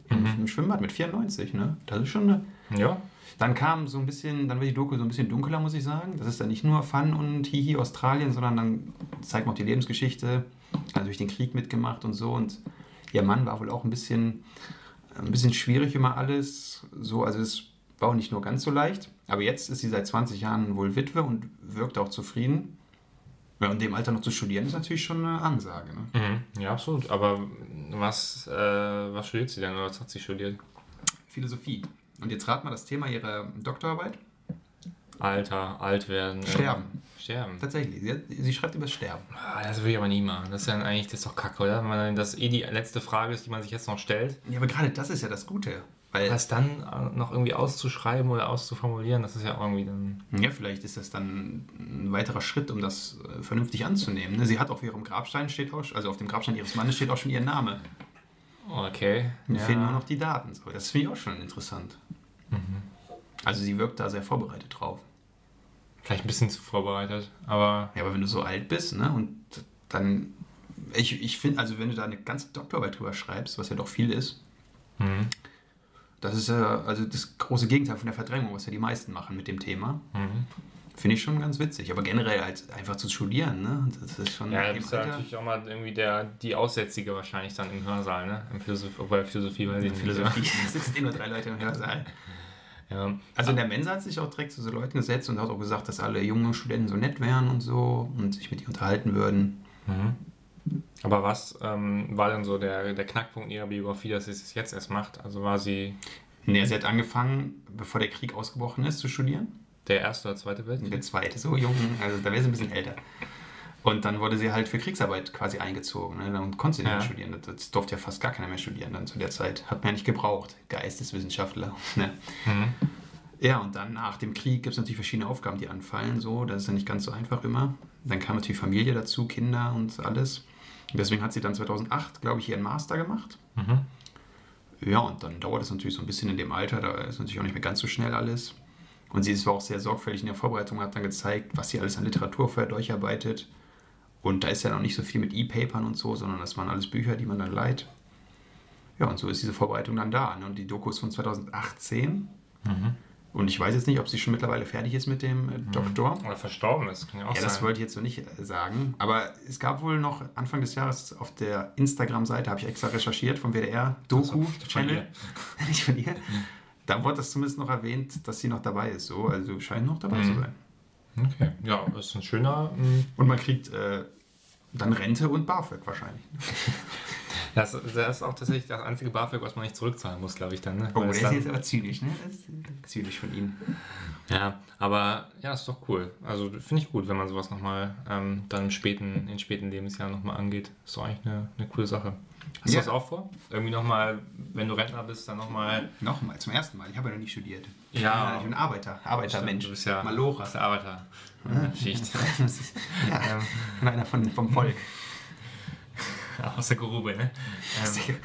Im, Im Schwimmbad mit 94, ne? Das ist schon eine. Ja. Dann kam so ein bisschen, dann wird die Doku so ein bisschen dunkler, muss ich sagen. Das ist dann nicht nur Fun und Hihi Australien, sondern dann zeigt man auch die Lebensgeschichte. Hat natürlich den Krieg mitgemacht und so. Und ihr Mann war wohl auch ein bisschen, ein bisschen schwierig immer alles. So, also es war auch nicht nur ganz so leicht. Aber jetzt ist sie seit 20 Jahren wohl Witwe und wirkt auch zufrieden. Ja, und in dem Alter noch zu studieren, ist natürlich schon eine Ansage. Ne? Mhm. Ja, absolut. Aber was, äh, was studiert sie denn oder was hat sie studiert? Philosophie. Und jetzt rat mal das Thema ihrer Doktorarbeit. Alter, alt werden. Sterben. Äh, sterben. Tatsächlich. Sie, hat, sie schreibt über das Sterben. Ah, das will ich aber nie machen. Das ist ja eigentlich das ist doch kacke, oder? Wenn man das eh die letzte Frage ist, die man sich jetzt noch stellt. Ja, aber gerade das ist ja das Gute. Weil Das dann äh, noch irgendwie auszuschreiben oder auszuformulieren, das ist ja irgendwie dann. Ja, vielleicht ist das dann ein weiterer Schritt, um das äh, vernünftig anzunehmen. ne? Sie hat auf ihrem Grabstein steht auch, also auf dem Grabstein ihres Mannes steht auch schon ihr Name. Okay. Mir fehlen nur noch die Daten. Das finde ich auch schon interessant. Also sie wirkt da sehr vorbereitet drauf. Vielleicht ein bisschen zu vorbereitet, aber. Ja, aber wenn du so alt bist, ne, und dann, ich, ich finde, also wenn du da eine ganze Doktorarbeit drüber schreibst, was ja doch viel ist, Mhm. Das ist ja also das große Gegenteil von der Verdrängung, was ja die meisten machen mit dem Thema. Mhm. Finde ich schon ganz witzig. Aber generell als einfach zu studieren, ne, das ist schon Ja, da bist du natürlich auch mal irgendwie der, die Aussätzige wahrscheinlich dann im Hörsaal, ne? Im Philosophie, obwohl Philosophie ich nicht. Philosophie. Da sitzen eh nur drei Leute im Hörsaal. Ja. Also in der Mensa hat sich auch direkt zu so Leuten gesetzt und hat auch gesagt, dass alle jungen Studenten so nett wären und so und sich mit ihnen unterhalten würden. Mhm. Aber was ähm, war denn so der, der Knackpunkt ihrer Biografie, dass sie es jetzt erst macht? Also war sie Nee, sie hat angefangen, bevor der Krieg ausgebrochen ist, zu studieren. der erste oder zweite Weltkrieg? Der zweite, so jung, also da wäre sie ein bisschen älter. Und dann wurde sie halt für Kriegsarbeit quasi eingezogen. Ne? Dann konnte sie nicht Ja. mehr studieren. Das- Das durfte ja fast gar keiner mehr studieren dann zu der Zeit. Hat man ja nicht gebraucht. Geisteswissenschaftler. Ne? Mhm. Ja, und dann nach dem Krieg gibt es natürlich verschiedene Aufgaben, die anfallen. So, das ist ja nicht ganz so einfach immer. Dann kam natürlich Familie dazu, Kinder und alles. Deswegen hat sie dann 2008, glaube ich, ihren Master gemacht. Mhm. Ja, und dann dauert es natürlich so ein bisschen in dem Alter. Da ist natürlich auch nicht mehr ganz so schnell alles. Und sie ist auch sehr sorgfältig in der Vorbereitung, hat dann gezeigt, was sie alles an Literatur vorher durcharbeitet. Und da ist ja noch nicht so viel mit E-Papern und so, sondern das waren alles Bücher, die man dann leiht. Ja, und so ist diese Vorbereitung dann da. Ne? Und die Doku ist von 2018. Mhm. Und ich weiß jetzt nicht, ob sie schon mittlerweile fertig ist mit dem äh, Doktor. Oder verstorben ist, kann ja auch Ja, sein. das wollte ich jetzt so nicht äh, sagen. Aber es gab wohl noch Anfang des Jahres auf der Instagram-Seite, habe ich extra recherchiert, vom WDR, Von Doku-Channel. Nicht von ihr. Da wurde das zumindest noch erwähnt, dass sie noch dabei ist. So, also scheint noch dabei Mhm. zu sein. Okay, ja, das ist ein schöner. mm, Und man kriegt äh, dann Rente und BAföG wahrscheinlich. Das, das ist auch tatsächlich das einzige BAföG, was man nicht zurückzahlen muss, glaube ich, dann. Ne? Oh, das ist jetzt aber zynisch, ne? Das ist zynisch von Ihnen. ja, aber ja, ist doch cool. Also finde ich gut, wenn man sowas nochmal ähm, dann im späten, in späten Lebensjahren nochmal angeht. Ist doch eigentlich eine, eine coole Sache. Hast Ja. du das auch vor? Irgendwie nochmal, wenn du Rentner bist, dann nochmal. Nochmal, zum ersten Mal. Ich habe ja noch nie studiert. Ja. Ich bin Arbeiter, Arbeitermensch. Du bist ja Malora. bist der Arbeiter. Ja, Schicht. Das ist, ja, ähm, einer von, vom Volk. aus der Grube, ne? Das Ähm,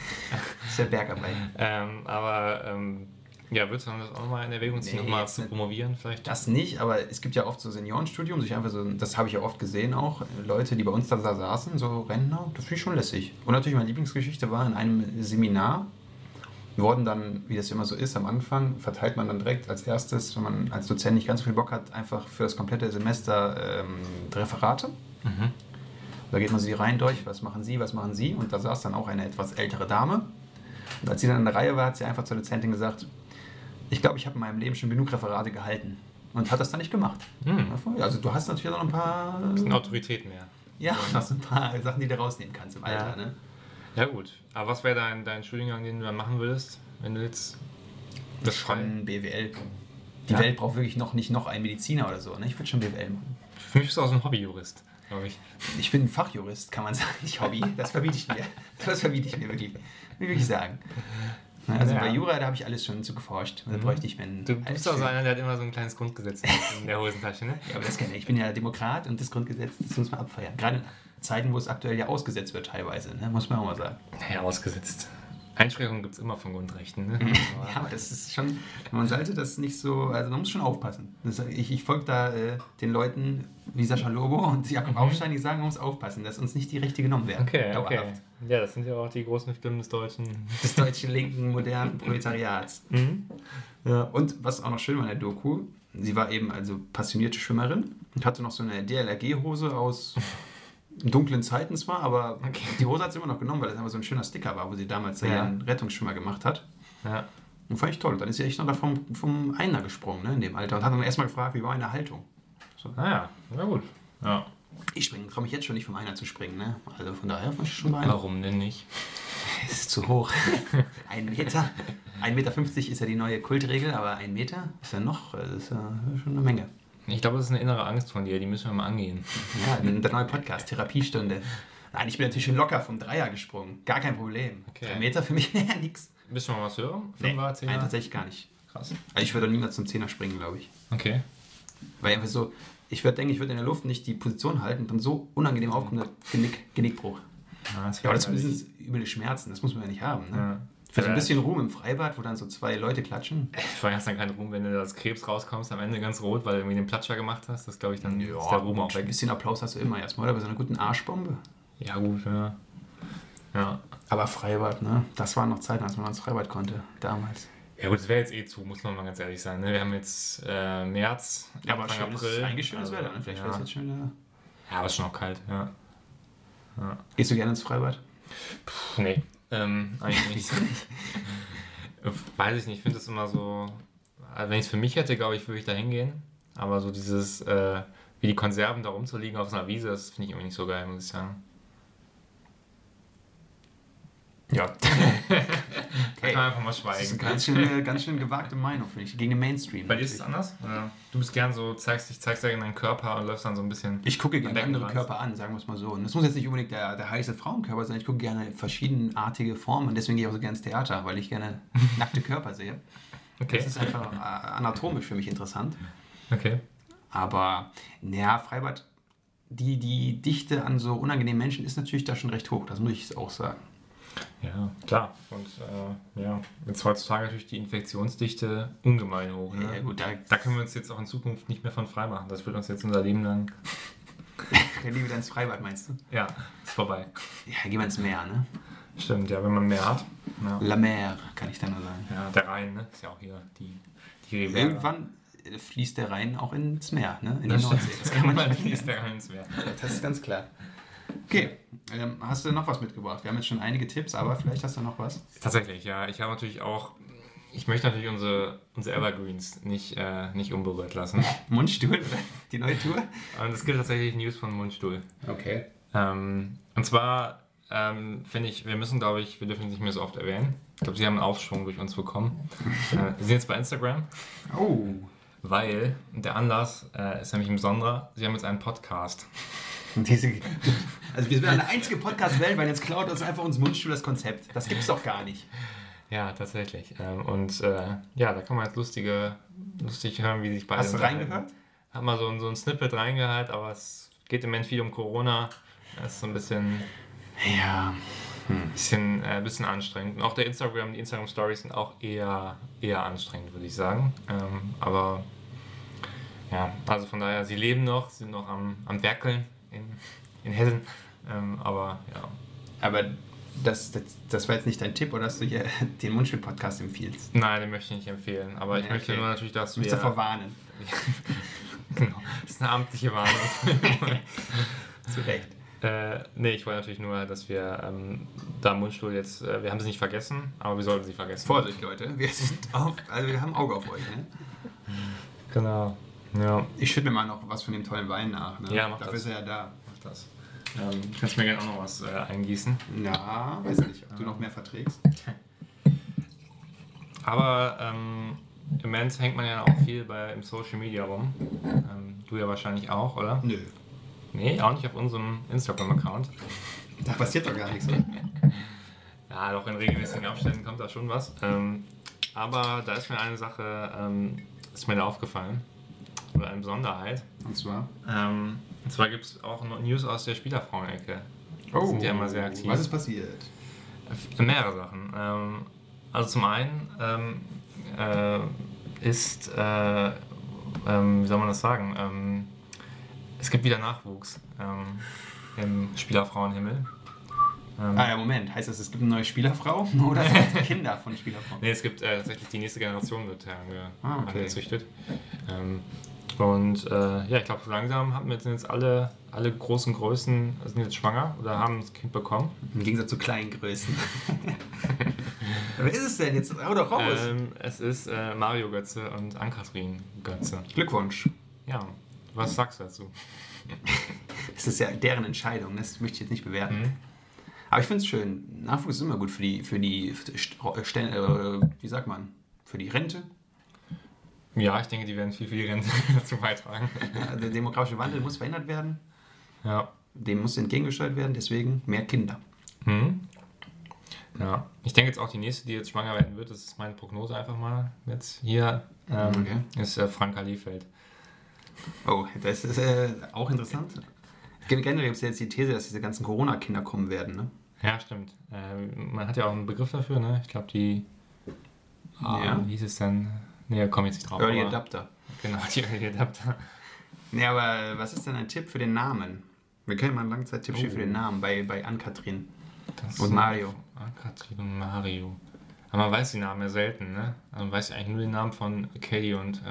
ist der Bergarbeit. ähm, aber ähm, ja, würdest du das auch nochmal in Erwägung ziehen, Nee, nochmal zu promovieren vielleicht? Das nicht, aber es gibt ja oft so Seniorenstudium, sich einfach so, das habe ich ja oft gesehen auch, Leute, die bei uns da saßen, so Rentner, das finde ich schon lässig. Und natürlich meine Lieblingsgeschichte war in einem Seminar, wurden dann, wie das immer so ist, am Anfang verteilt man dann direkt als erstes, wenn man als Dozent nicht ganz so viel Bock hat, einfach für das komplette Semester ähm, Referate. Mhm. Da geht man sie rein durch, was machen Sie, was machen Sie? Und da saß dann auch eine etwas ältere Dame. Und als sie dann in der Reihe war, hat sie einfach zur Dozentin gesagt, ich glaube, ich habe in meinem Leben schon genug Referate gehalten. Und hat das dann nicht gemacht. Hm. Also du hast natürlich noch ein paar, Bisschen Autorität mehr. ja, noch so ein paar Sachen, die du rausnehmen kannst im Alter. Ja. Ne? Ja gut, aber was wäre dein, dein Studiengang, den du dann machen würdest, wenn du jetzt das. Schon BWL. Die Ja. Welt braucht wirklich noch nicht noch einen Mediziner oder so. Ne? Ich würde schon BWL machen. Für mich bist du auch so ein Hobbyjurist, glaube ich. Ich bin Fachjurist, kann man sagen, nicht Hobby. Das verbiete ich mir. Das verbiete ich mir wirklich. Will ich sagen. Also Ja. bei Jura, da habe ich alles schon zu geforscht. Da bräuchte ich, wenn. Du bist doch so einer, der hat immer so ein kleines Grundgesetz in der Hosentasche, ne? Ja, aber das kenne ich. Ich bin ja Demokrat und das Grundgesetz, das muss man abfeiern. Gerade in Zeiten, wo es aktuell ja ausgesetzt wird, teilweise, ne? muss man auch mal sagen. Ja, ausgesetzt. Einschränkungen gibt es immer von Grundrechten, ne? Ja, aber das ist schon, man sollte das nicht so, also man muss schon aufpassen. Das, ich ich folge da äh, den Leuten wie Sascha Lobo und Jakob Aufstein, die sagen, man muss aufpassen, dass uns nicht die Rechte genommen werden. Okay, okay. Dauerhaft. Ja, das sind ja auch die großen Stimmen des Deutschen. Des deutschen linken, modernen Proletariats. Mhm. Ja. Und was auch noch schön war in der Doku, sie war eben also passionierte Schwimmerin und hatte noch so eine DLRG-Hose aus dunklen Zeiten zwar, aber Okay. die Hose hat sie immer noch genommen, weil das einfach so ein schöner Sticker war, wo sie damals Ja. ihren Rettungsschwimmer gemacht hat. Ja. Und fand ich toll. Dann ist sie echt noch da vom, vom Einer gesprungen, ne, in dem Alter. Und hat dann erstmal gefragt, wie war meine Haltung. Naja, na gut. Ja. Ich springe, traue mich jetzt schon nicht vom Einer zu springen, ne? Also von daher fand ich schon beeindruckend. Warum denn nicht? Es ist zu hoch. ein Meter. 1,50 Meter ist ja die neue Kultregel, aber ein Meter ist ja noch, das ist ja schon eine Menge. Ich glaube, das ist eine innere Angst von dir, die müssen wir mal angehen. Ja, der neue Podcast, Therapiestunde. Nein, ich bin natürlich schon locker vom Dreier gesprungen. Gar kein Problem. Okay. Ein Meter für mich wäre nix. Willst du mal was hören? Nee, Fünfer, nein, Zehner? tatsächlich gar nicht. Krass. Also ich würde niemals zum Zehner springen, glaube ich. Okay. Weil einfach so, ich würde denken, ich würde in der Luft nicht die Position halten und dann so unangenehm aufkommen, dass Genick, Genickbruch. Ja, das Ja, aber das sind üble Schmerzen, das muss man ja nicht haben. Ne? Ja. So ein Ja. bisschen Ruhm im Freibad, wo dann so zwei Leute klatschen. Vor allem hast du dann keinen Ruhm, wenn du als Krebs rauskommst, am Ende ganz rot, weil du irgendwie den Platscher gemacht hast. Das glaube ich, dann ist der Ruhm auch ein weg. bisschen Applaus hast du immer erstmal, oder? Bei so einer guten Arschbombe. Ja, gut, ja. Ja. Aber Freibad, ne? Das waren noch Zeiten, als man ins Freibad konnte, damals. Ja gut, es wäre jetzt eh zu, muss man mal ganz ehrlich sein. Ne? Wir haben jetzt äh, März, Ja, aber Anfang schönes, April. eigentlich schönes Also, Wetter, ne? Vielleicht ja. wäre es jetzt schön. Ja. Ja, aber es ist schon auch kalt, ja. Gehst du gerne ins Freibad? Puh, nee, ähm, eigentlich. Weiß ich nicht, ich finde das immer so, also wenn ich es für mich hätte, glaube ich, würde ich da hingehen. Aber so dieses, äh, wie die Konserven da rumzuliegen auf so einer Wiese, das finde ich irgendwie nicht so geil, muss ich sagen. Ja. Okay. kann man einfach mal Das ist eine schweigen. ganz schön, ganz schön gewagte Meinung, finde ich. Gegen den Mainstream. Bei dir ist es anders? Oder? Du bist gern so, zeigst dich, zeigst dir deinen Körper und läufst dann so ein bisschen. Ich gucke gerne andere rein. Körper an, sagen wir es mal so. Und das muss jetzt nicht unbedingt der, der heiße Frauenkörper sein. Ich gucke gerne verschiedenartige Formen und deswegen gehe ich auch so gerne ins Theater, weil ich gerne nackte Körper sehe. Okay. Das ist einfach äh, anatomisch für mich interessant. Okay. Aber, naja, Freibad, die, die Dichte an so unangenehmen Menschen ist natürlich da schon recht hoch, das muss ich auch sagen. Ja, klar. Und äh, ja, jetzt heutzutage natürlich die Infektionsdichte ungemein hoch. Ne? Ja, gut, da Da können wir uns jetzt auch in Zukunft nicht mehr von frei machen. Das wird uns jetzt unser Leben lang. der Liebe ins Freibad, meinst du? Ja, ist vorbei. Ja, gehen wir ins Meer, ne? Stimmt, ja, wenn man mehr hat. Ja, La Mer, kann ich da nur sagen. ja der Rhein, ne? Ist ja auch hier die, die Riviera. Irgendwann äh, fließt der Rhein auch ins Meer, ne? In Das die. Nordsee. Das kann man nicht fließt der Rhein ins Meer. Das ist ganz klar. Okay, ähm, hast du noch was mitgebracht? Wir haben jetzt schon einige Tipps, aber vielleicht hast du noch was. Tatsächlich, ja. Ich habe natürlich auch. Ich möchte natürlich unsere, unsere Evergreens nicht, äh, nicht unberührt lassen. Mundstuhl, die neue Tour? Und es gibt tatsächlich News von Mundstuhl. Okay. Ähm, und zwar ähm, finde ich, wir müssen, glaube ich, wir dürfen es nicht mehr so oft erwähnen. Ich glaube, sie haben einen Aufschwung durch uns bekommen. äh, wir sind jetzt bei Instagram, Oh, weil der Anlass äh, ist nämlich ein besonderer. Sie haben jetzt einen Podcast. diese, also wir sind der einzige Podcast weltweit, jetzt klaut uns einfach uns Mundstuhl das Konzept. Das gibt's doch gar nicht. Ja, tatsächlich. Ähm, und äh, ja, da kann man jetzt lustige, lustig hören, wie sich beide. Hast du reingehört? Hab mal so, ein- so ein Snippet reingehört, aber es geht im Moment viel um Corona. Das ist so ein bisschen, Ja. bisschen, äh, bisschen anstrengend. Und auch der Instagram, die Instagram Stories sind auch eher, eher anstrengend, würde ich sagen. Ähm, aber ja, also von daher, sie leben noch, sind noch am, am Werkeln in, in Hessen. Ähm, aber ja, Aber das, das, das war jetzt nicht dein Tipp, oder dass du hier den Mundstuhl-Podcast empfiehlst? nein, den möchte ich nicht empfehlen. Aber ich Ja, möchte okay. nur natürlich, dass Du musst davor warnen. genau, das ist eine amtliche Warnung. Zu Recht. Äh, nee, ich wollte natürlich nur, dass wir ähm, da Mundstuhl jetzt, äh, wir haben sie nicht vergessen, aber wir sollten sie vergessen. Vorsicht, Leute. Wir sind auf, also wir haben Auge auf euch, ne? Genau. Ja, Ich schütte mir mal noch was von dem tollen Wein nach, ne? Ja, mach Dafür das. ist er ja da. mach das. Ähm, kannst mir gerne auch noch was äh, eingießen. Na, weiß nicht, ob du noch mehr verträgst. Aber ähm, im Moment hängt man ja auch viel bei, im Social Media rum. Ähm, du ja wahrscheinlich auch, oder? Nö. Nee, auch nicht auf unserem Instagram-Account. Da passiert doch gar nichts, oder? Ja, doch in regelmäßigen Abständen kommt da schon was. Ähm, aber da ist mir eine Sache, ähm, ist mir da aufgefallen. Oder eine Besonderheit. Und zwar? Ähm, und zwar gibt es auch News aus der Spielerfrauen-Ecke. Die sind ja immer sehr aktiv. Oh, Was ist passiert? Mehrere Sachen. Ähm, also zum einen ähm, äh, ist, äh, ähm, wie soll man das sagen, ähm, es gibt wieder Nachwuchs ähm, im Spielerfrauenhimmel. Ähm, Ah ja, Moment. Heißt das, es gibt eine neue Spielerfrau? Oder Kinder von Spielerfrauen? Nee, es gibt äh, tatsächlich die nächste Generation wird herange Ah, okay. herangezüchtet. Ähm, und äh, ja, ich glaube, so langsam haben wir jetzt alle, alle großen Größen sind jetzt schwanger oder haben das Kind bekommen. Im Gegensatz zu kleinen Größen. Wer ist es denn jetzt? Hau doch raus. Ähm, es ist äh, Mario Götze und Ann-Kathrin Götze. Glückwunsch. Ja, was sagst du dazu? Es ist ja deren Entscheidung, das möchte ich jetzt nicht bewerten. Mhm. Aber ich finde es schön. Nachwuchs ist immer gut für die, für die St- Stellen, äh, wie sagt man, für die Rente. Ja, ich denke, die werden viel Rente dazu beitragen. Ja, Der demografische Wandel muss verhindert werden. Ja. Dem muss entgegengesteuert werden, deswegen mehr Kinder. Mhm. Ja, ich denke jetzt auch die nächste, die jetzt schwanger werden wird, das ist meine Prognose einfach mal jetzt hier, ähm, Okay. ist äh, Franka Liefeld. Oh, das ist äh, auch interessant. Generell gibt es ja jetzt die These, dass diese ganzen Corona-Kinder kommen werden. Ne? Ja, stimmt. Ähm, man hat ja auch einen Begriff dafür, ne? Ich glaube, die. Ah, Ja. Wie hieß es denn? Nee, komme ich jetzt nicht drauf. Early Adapter. Genau, die Early Adapter. Nee, aber was ist denn ein Tipp für den Namen? Wir können mal einen Langzeit-Tipp Oh. für den Namen bei, bei Ann-Kathrin. Und Mario. Katrin und Mario. Aber man weiß die Namen ja selten, ne? Also man weiß ja eigentlich nur den Namen von Katie und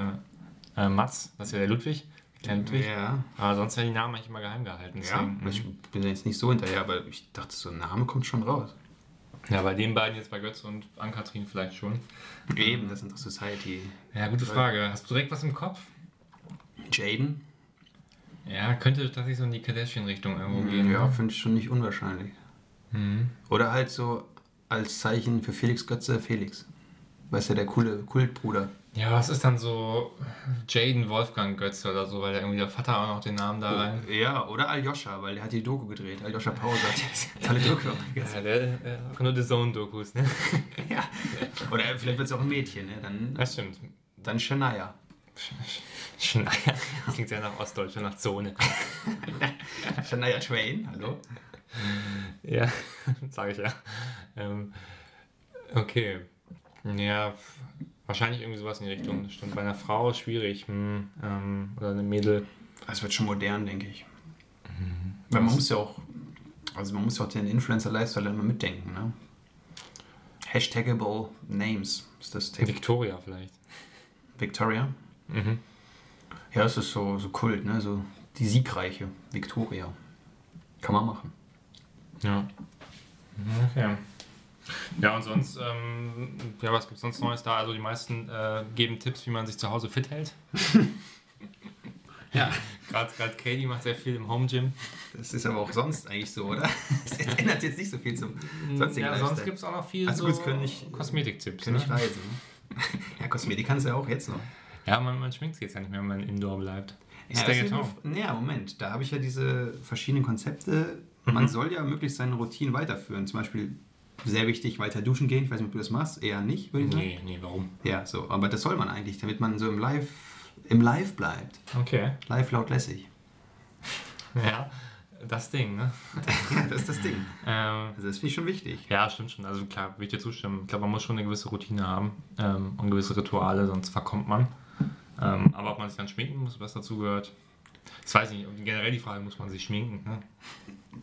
äh, äh, Mats, das ist ja der Ludwig, Ludwig. Ja, Aber sonst werden die Namen eigentlich immer geheim gehalten. ja. Deswegen, Ich mhm. bin jetzt nicht so hinterher, aber ich dachte, so ein Name kommt schon raus. Ja, bei den beiden jetzt bei Götze und Ann-Kathrin vielleicht schon. Eben, das ist unsere Society. Ja, gute Frage. Hast du direkt was im Kopf? Jaden? Ja, könnte tatsächlich so in die Kardashian-Richtung irgendwo gehen. Ja, ne? finde ich schon nicht unwahrscheinlich. Mhm. Oder halt so als Zeichen für Felix Götze Felix. Weißt du, der coole Kultbruder. Ja, was ist dann so Jaden Wolfgang Götze oder so, weil der irgendwie der Vater auch noch den Namen da rein. Ja, oder Aljoscha, weil der hat die Doku gedreht. Aljoscha Pause hat tolle Doku Ja, der äh, auch nur die Zone-Dokus, ne? Ja. Oder vielleicht wird es auch ein Mädchen, ne? Dann, Das stimmt. dann Shania. Schneier. Das klingt sehr nach Ostdeutschland, nach Zone. Shania Twain, hallo? Ja, sage ich ja. Ähm, okay. Ja, wahrscheinlich irgendwie sowas in die Richtung. Das stimmt. Bei einer Frau ist schwierig. Hm, ähm, oder eine Mädel. Es wird schon modern, denke ich. Weil man muss ja auch, also man muss ja auch den Influencer-Lifestyle immer mitdenken, ne? Hashtagable Names ist das Thema. Victoria vielleicht. Victoria. Mhm. Ja, es ist so, so Kult, ne? So die siegreiche Victoria. Kann man machen. Ja. Okay. Ja, und sonst, ähm, ja, was gibt es sonst Neues da? Also die meisten äh, geben Tipps, wie man sich zu Hause fit hält. Ja. Gerade Katie macht sehr viel im Home Gym. Das ist aber auch sonst eigentlich so, oder? Es ändert jetzt nicht so viel zum sonstigen Ja, sonst gibt es auch noch viel Also so gut, es können nicht- Kosmetiktipps. Können Ne? reisen. Ja, Kosmetik kannst du ja auch jetzt noch. Ja, man, man schminkt sich jetzt ja nicht mehr, wenn man Indoor bleibt. Ja, Stay das at home. Moment. Da habe ich ja diese verschiedenen Konzepte. Man soll ja möglichst seine Routinen weiterführen. Zum Beispiel sehr wichtig, weiter duschen gehen. Ich weiß nicht, ob du das machst. Eher nicht, würde ich sagen. Nee, nee, warum? Ja, so. Aber das soll man eigentlich, damit man so im Live, im Live bleibt. Okay. Live laut lässig. Ja, das Ding, ne? Ja, das ist das Ding. Ähm, Also das finde ich schon wichtig. ja, stimmt schon. Also klar, will ich dir zustimmen. Ich glaube, man muss schon eine gewisse Routine haben ähm, und gewisse Rituale, sonst verkommt man. Ähm, aber ob man sich dann schminken muss, was dazu gehört, das weiß ich nicht. Und generell die Frage, muss man sich schminken? Ne?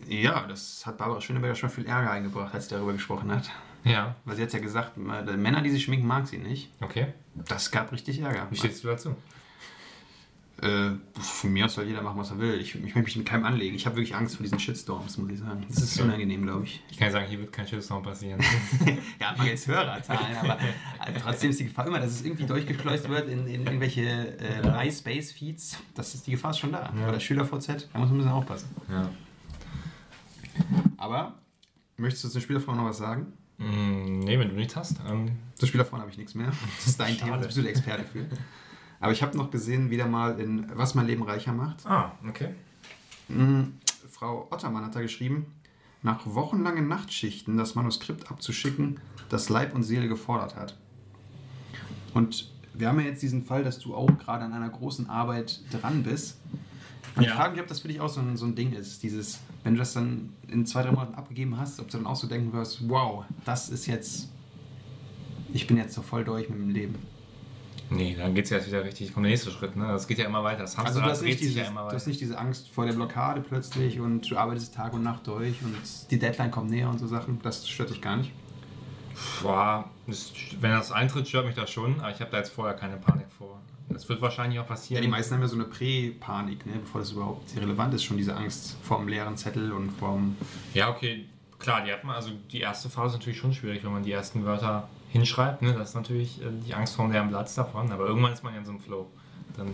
Ja, das hat Barbara Schöneberger schon viel Ärger eingebracht, als sie darüber gesprochen hat. Ja, Weil sie hat ja gesagt, äh, Männer, die sich schminken, mag sie nicht. okay. Das gab richtig Ärger. Wie stehst du dazu? Äh, von mir aus soll jeder machen, was er will. Ich, ich möchte mich mit keinem anlegen. Ich habe wirklich Angst vor diesen Shitstorms, muss ich sagen. Das ist Okay. unangenehm, glaube ich. Ich kann ja sagen, hier wird kein Shitstorm passieren. Ja, hat man jetzt Hörerzahlen, aber äh, trotzdem ist die Gefahr immer, dass es irgendwie durchgeschleust wird in, in irgendwelche äh, MySpace-Feeds. Das ist, die Gefahr ist schon da. Ja. Oder SchülerVZ, da muss man ein bisschen aufpassen. ja. Aber, möchtest du zur Spielerfrau noch was sagen? Mm, nee, wenn du nichts hast. Ähm, Zur Spielerfrau habe ich nichts mehr. Das ist dein Schade. Thema, da bist du der Experte für. Aber ich habe noch gesehen, wieder mal in Was mein Leben reicher macht. ah, okay. Mhm. Frau Ottermann hat da geschrieben, nach wochenlangen Nachtschichten das Manuskript abzuschicken, das Leib und Seele gefordert hat. Und wir haben ja jetzt diesen Fall, dass du auch gerade an einer großen Arbeit dran bist. Und Ja. ich frage mich, ob das für dich auch so ein, so ein Ding ist. Dieses, wenn du das dann in zwei, drei Monaten abgegeben hast, ob du dann auch so denken wirst, wow, das ist jetzt, ich bin jetzt so voll durch mit dem Leben. Nee, dann geht es ja jetzt wieder richtig, kommt der nächste Schritt, ne? Das geht ja immer weiter. Das Also du hast, nicht dieses, ja immer du weiter. hast nicht diese Angst vor der Blockade plötzlich und du arbeitest Tag und Nacht durch und die Deadline kommt näher und so Sachen. Das stört dich gar nicht. Boah, das, wenn das eintritt, stört mich das schon, aber ich habe da jetzt vorher keine Panik vor. Das wird wahrscheinlich auch Ja, passieren. die meisten haben ja so eine Prä-Panik, ne, bevor das überhaupt relevant ist, schon diese Angst vorm leeren Zettel und vorm. Ja, okay, klar, die hat man, also die erste Phase ist natürlich schon schwierig, wenn man die ersten Wörter hinschreibt, ne? Das ist natürlich äh, die Angst vor dem leeren Platz davon, aber irgendwann ist man ja in so einem Flow. Dann,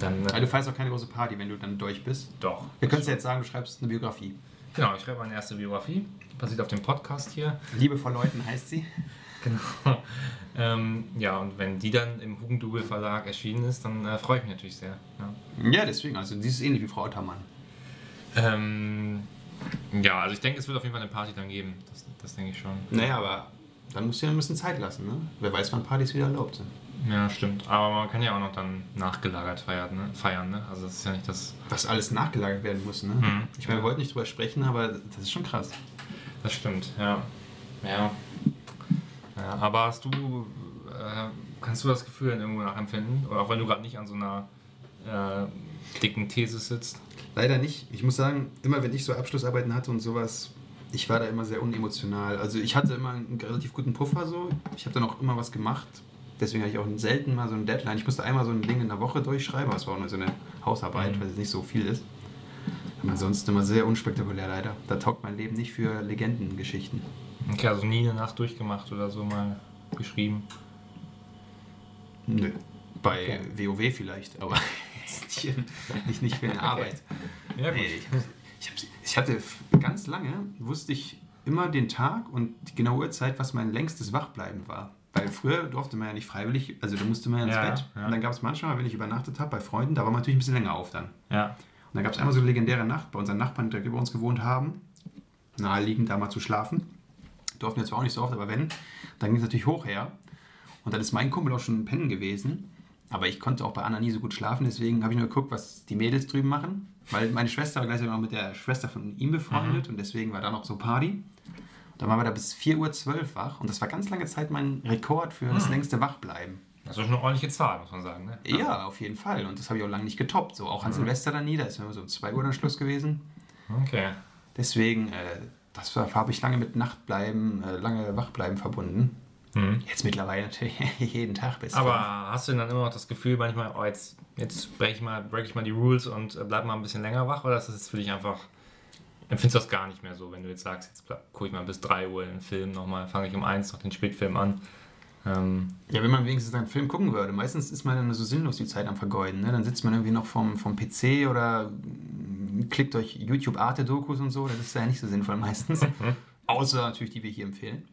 dann Also äh, du feierst auch keine große Party, wenn du dann durch bist. doch. Wir können es jetzt sagen, du schreibst eine Biografie. Genau, ich schreibe meine erste Biografie, die basiert auf dem Podcast hier. Liebe vor Leuten heißt sie. Genau. ähm, ja, und wenn die dann im Hugendubel Verlag erschienen ist, dann äh, freue ich mich natürlich sehr. Ja. Ja, deswegen, also die ist ähnlich wie Frau Ottermann. Ähm, ja, also ich denke, es wird auf jeden Fall eine Party dann geben. Das, das denke ich schon. Naja, aber dann musst du ja ein bisschen Zeit lassen, ne? Wer weiß, wann Partys wieder erlaubt sind. Ja, stimmt. Aber man kann ja auch noch dann nachgelagert feiern, ne? feiern, ne? Also das ist ja nicht das. Was alles nachgelagert werden muss, ne? Mhm. Ich meine, wir wollten nicht drüber sprechen, aber das ist schon krass. Das stimmt, ja. Ja. ja aber hast du, äh, kannst du das Gefühl dann irgendwo nachempfinden? Oder auch wenn du gerade nicht an so einer äh, dicken These sitzt? Leider nicht. Ich muss sagen, immer wenn ich so Abschlussarbeiten hatte und sowas, ich war da immer sehr unemotional. Also ich hatte immer einen relativ guten Puffer so. Ich habe dann auch immer was gemacht. Deswegen hatte ich auch selten mal so eine Deadline. Ich musste einmal so ein Ding in der Woche durchschreiben, aber es war auch nur so eine Hausarbeit, Mhm. weil es nicht so viel ist. Aber ansonsten immer sehr unspektakulär leider. Da taugt mein Leben nicht für Legendengeschichten. Okay, also nie eine Nacht durchgemacht oder so mal geschrieben. Nö. Bei Okay. WoW vielleicht, aber nicht, nicht, nicht für eine Arbeit. Ja, Nee, ich, hab- ich, hatte ganz lange, wusste ich immer den Tag und die genaue Uhrzeit, was mein längstes Wachbleiben war. Weil früher durfte man ja nicht freiwillig, also da musste man ja ins Ja, Bett. ja. Und dann gab es manchmal, wenn ich übernachtet habe bei Freunden, da war man natürlich ein bisschen länger auf dann. Ja. Und dann gab es einmal so eine legendäre Nacht bei unseren Nachbarn, die über uns gewohnt haben, naheliegend da mal zu schlafen. Durften wir zwar auch nicht so oft, aber wenn, dann ging es natürlich hoch her. Und dann ist mein Kumpel auch schon pennen gewesen. Aber ich konnte auch bei Anna nie so gut schlafen, deswegen habe ich nur geguckt, was die Mädels drüben machen. Weil meine Schwester war gleichzeitig noch mit der Schwester von ihm befreundet und deswegen war da noch so Party. Dann waren wir da bis 4.12 Uhr wach und das war ganz lange Zeit mein Rekord für das längste Wachbleiben. Das ist schon eine ordentliche Zahl, muss man sagen. Ne? Ja, auf jeden Fall. Und das habe ich auch lange nicht getoppt. So auch an Silvester dann nie, da ist immer so um 2 Uhr dann Schluss gewesen. Okay. Deswegen, äh, das war- habe ich lange mit Nachtbleiben, äh, lange Wachbleiben verbunden. Mhm. Jetzt mittlerweile natürlich jeden Tag bis Aber hast du denn dann immer noch das Gefühl manchmal, oh, jetzt, jetzt breche ich, mal, break ich mal die Rules und äh, bleib mal ein bisschen länger wach? Oder ist das jetzt für dich einfach, empfindest du das gar nicht mehr so, wenn du jetzt sagst, jetzt gucke ich mal bis 3 Uhr den Film nochmal, fange ich um 1 noch den Spätfilm an? Ähm, Ja, wenn man wenigstens einen Film gucken würde. Meistens ist man dann so sinnlos die Zeit am Vergeuden. Ne? Dann sitzt man irgendwie noch vom, vom PC oder mm, klickt durch YouTube Arte-Dokus und so. Das ist ja nicht so sinnvoll meistens. Außer natürlich die wir hier empfehlen.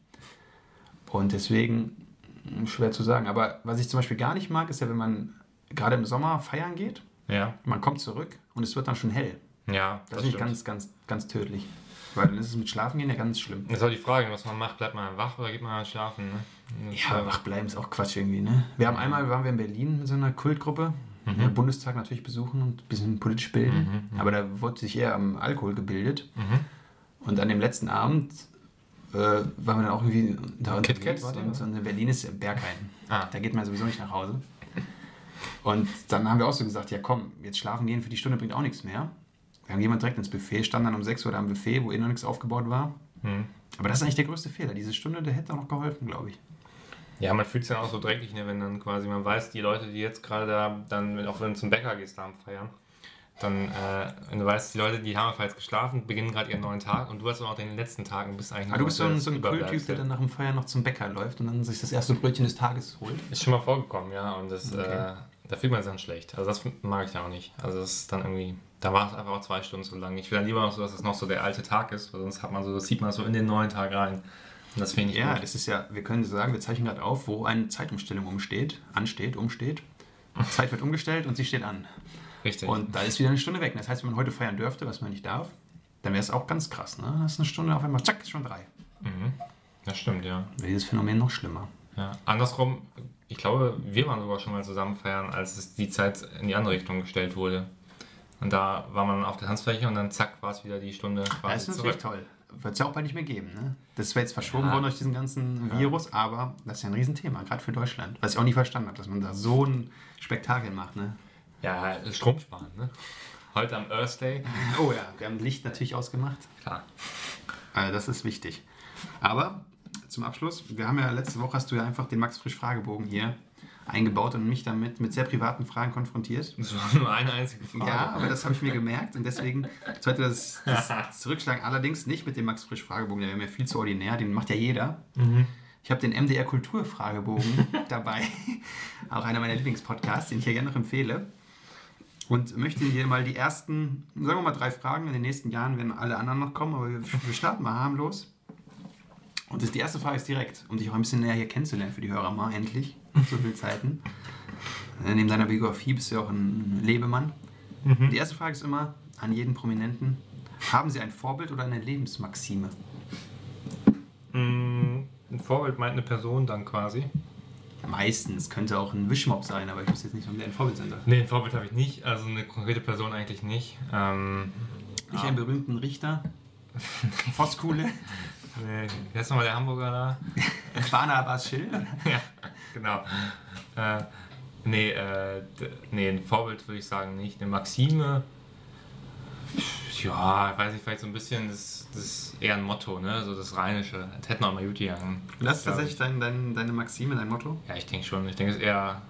Und deswegen mm, schwer zu sagen. Aber was ich zum Beispiel gar nicht mag, ist ja, wenn man gerade im Sommer feiern geht, ja, man kommt zurück und es wird dann schon hell. ja, Das, finde ich ganz, ganz, ganz tödlich. Weil dann ist es mit Schlafen gehen ja ganz schlimm. Das ist auch die Frage, was man macht. Bleibt man wach oder geht man schlafen? Ne? Das, Ja, äh, wach bleiben ist auch Quatsch irgendwie, ne? Wir haben einmal, waren wir in Berlin mit so einer Kultgruppe, Mhm. ja, Bundestag natürlich besuchen und ein bisschen politisch bilden. Aber da wurde sich eher am Alkohol gebildet. Mhm. Und an dem letzten Abend äh, waren wir dann auch irgendwie da unterwegs. Und, in Berlin ist Berghain. Ah. Da geht man sowieso nicht nach Hause. Und dann haben wir auch so gesagt, ja komm, jetzt schlafen gehen für die Stunde bringt auch nichts mehr. Wir haben jemand direkt ins Buffet, stand dann um 6 Uhr da am Buffet, wo eh noch nichts aufgebaut war. Mhm. Aber das ist eigentlich der größte Fehler. Diese Stunde, der hätte auch noch geholfen, glaube ich. Ja, man fühlt sich dann auch so dreckig, ne, wenn dann quasi man weiß, die Leute, die jetzt gerade da, dann, auch wenn du zum Bäcker gehst, da am Feiern, dann, äh, wenn du weißt, die Leute, die haben jetzt geschlafen, beginnen gerade ihren neuen Tag und du hast dann auch den letzten Tag und bist eigentlich Aber Ah, du bist so ein, so ein Kulttyp, der dann nach dem Feiern noch zum Bäcker läuft und dann sich das erste Brötchen des Tages holt. Ist schon mal vorgekommen, ja, und das, Okay. äh, da fühlt man sich dann schlecht. Also das mag ich auch nicht. Also das ist dann irgendwie, da war es einfach auch zwei Stunden zu lang. Ich will dann lieber noch so, dass es noch so der alte Tag ist, weil sonst hat man so, das sieht man so in den neuen Tag rein. Und das finde ich Ja, gut. das ist ja, wir können sagen, wir zeichnen gerade auf, wo eine Zeitumstellung umsteht, ansteht, umsteht. Zeit wird umgestellt und sie steht an. Richtig. Und da ist wieder eine Stunde weg. Das heißt, wenn man heute feiern dürfte, was man nicht darf, dann wäre es auch ganz krass. Ne? Das ist eine Stunde auf einmal, zack, ist schon drei. Mhm. Das stimmt, ja. Wäre dieses Phänomen noch schlimmer. ja. Andersrum, ich glaube, wir waren sogar schon mal zusammen feiern, als es die Zeit in die andere Richtung gestellt wurde. Und da war man auf der Tanzfläche und dann zack war es wieder die Stunde Das ist natürlich zurück. toll. Wird es ja auch bald nicht mehr geben. Ne? Das wäre jetzt verschoben Ja. worden durch diesen ganzen Virus, aber das ist ja ein Riesenthema, gerade für Deutschland. Was ich auch nie verstanden habe, dass man da so ein Spektakel macht. Ne? Ja, Strom sparen, ne? Heute am Earth Day. Oh ja, wir haben Licht natürlich ausgemacht. Klar. Also das ist wichtig. Aber zum Abschluss, wir haben ja letzte Woche hast du ja einfach den Max Frisch Fragebogen hier eingebaut und mich damit mit sehr privaten Fragen konfrontiert. Das war nur eine einzige Frage. Ja, aber das habe ich mir gemerkt und deswegen sollte das, das zurückschlagen. Allerdings nicht mit dem Max Frisch Fragebogen, der wäre mir viel zu ordinär, den macht ja jeder. Ich habe den MDR Kultur Fragebogen dabei, auch einer meiner Lieblingspodcasts, den ich hier gerne noch empfehle. Und möchte hier mal die ersten, sagen wir mal drei Fragen. In den nächsten Jahren werden alle anderen noch kommen, aber wir, wir starten mal harmlos. Und das, die erste Frage ist direkt, um dich auch ein bisschen näher hier kennenzulernen für die Hörer mal, endlich. So viele Zeiten. Äh, Neben deiner Biografie bist du ja auch ein Lebemann. Die erste Frage ist immer an jeden Prominenten: Haben Sie ein Vorbild oder eine Lebensmaxime? Mm, Ein Vorbild meint eine Person dann quasi. Meistens könnte auch ein Wischmob sein, aber ich wüsste jetzt nicht, ob der ein Vorbild sein darf. Nee, ein Vorbild habe ich nicht. Also eine konkrete Person eigentlich nicht. Ähm, Nicht Ja. einen berühmten Richter, Voskuhle, nee, wie heißt nochmal der Hamburger da? Barnabas Schill. ja, genau. Äh, nee, äh, nee, ein Vorbild würde ich sagen nicht. Eine Maxime, ja, weiß ich, vielleicht so ein bisschen, das, das ist eher ein Motto, ne? So das Rheinische. Das hätten auch mal gut gegangen. Das ist tatsächlich dein, dein, deine Maxime, dein Motto. Ja, ich denke schon. Ich denke, es ist eher,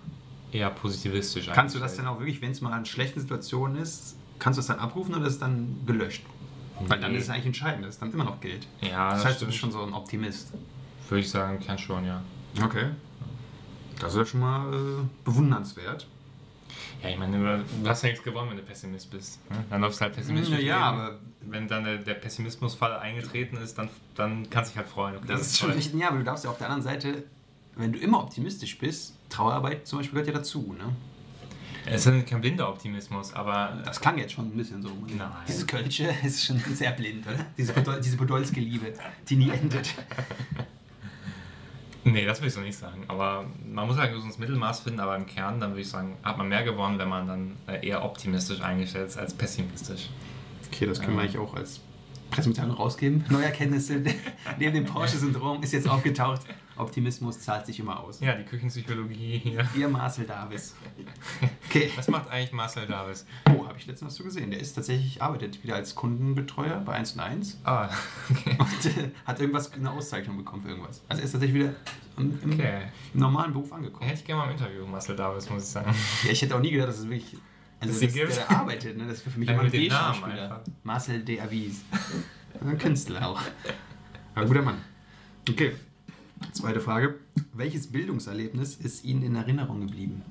eher positivistisch. Kannst du das eingestellt. denn auch wirklich, wenn es mal in schlechten Situationen ist, kannst du es dann abrufen oder ist es dann gelöscht? Weil dann Nee. ist es eigentlich entscheidend, dass es dann immer noch gilt. Ja, Das das, heißt, du bist stimmt. schon so ein Optimist. Würde ich sagen, kann schon, ja. Okay. Das ist ja schon mal äh, bewundernswert. Ja, ich meine, du hast ja nichts gewonnen, wenn du Pessimist bist. Ne? Dann läufst du halt pessimistisch. Ja, leben. aber- Wenn dann der, der Pessimismusfall eingetreten ist, dann, dann kannst du dich halt freuen. Okay, Das ist schon toll. wichtig. Ja, aber du darfst ja auf der anderen Seite, wenn du immer optimistisch bist, Trauerarbeit zum Beispiel gehört ja dazu. Ne? Es ist kein blinder Optimismus, aber Das klang jetzt schon ein bisschen so. Nein. Dieses Kölsche ist schon sehr blind, oder? Diese, Podol diese Podolske Liebe, die nie endet. nee, das will ich so nicht sagen. Aber man muss halt ein gesundes Mittelmaß finden, aber im Kern, dann würde ich sagen, hat man mehr gewonnen, wenn man dann äh, eher optimistisch eingestellt ist als pessimistisch. Okay, das können wir eigentlich auch als Pressemitteilung rausgeben. Neue Erkenntnisse neben dem Porsche-Syndrom ist jetzt aufgetaucht. Optimismus zahlt sich immer aus. Ja, die Küchenpsychologie hier. Ihr Marcel Davis. Okay. Was macht eigentlich Marcel Davis? Oh, habe ich letztens zu gesehen. Der ist tatsächlich, arbeitet wieder als Kundenbetreuer bei 1 und 1 Ah, okay. und äh, hat irgendwas, eine Auszeichnung bekommen für irgendwas. Also er ist tatsächlich wieder im, im, Okay. im normalen Beruf angekommen. Hätte ich gerne mal im Interview, Marcel Davis, muss ich sagen. Ja, ich hätte auch nie gedacht, dass es wirklich. Also, dass sie der, arbeitet, ne? das ist für mich immer ein einfach. Marcel de Avis. Ein Künstler auch. Aber guter Mann. Okay. Zweite Frage. Welches Bildungserlebnis ist Ihnen in Erinnerung geblieben?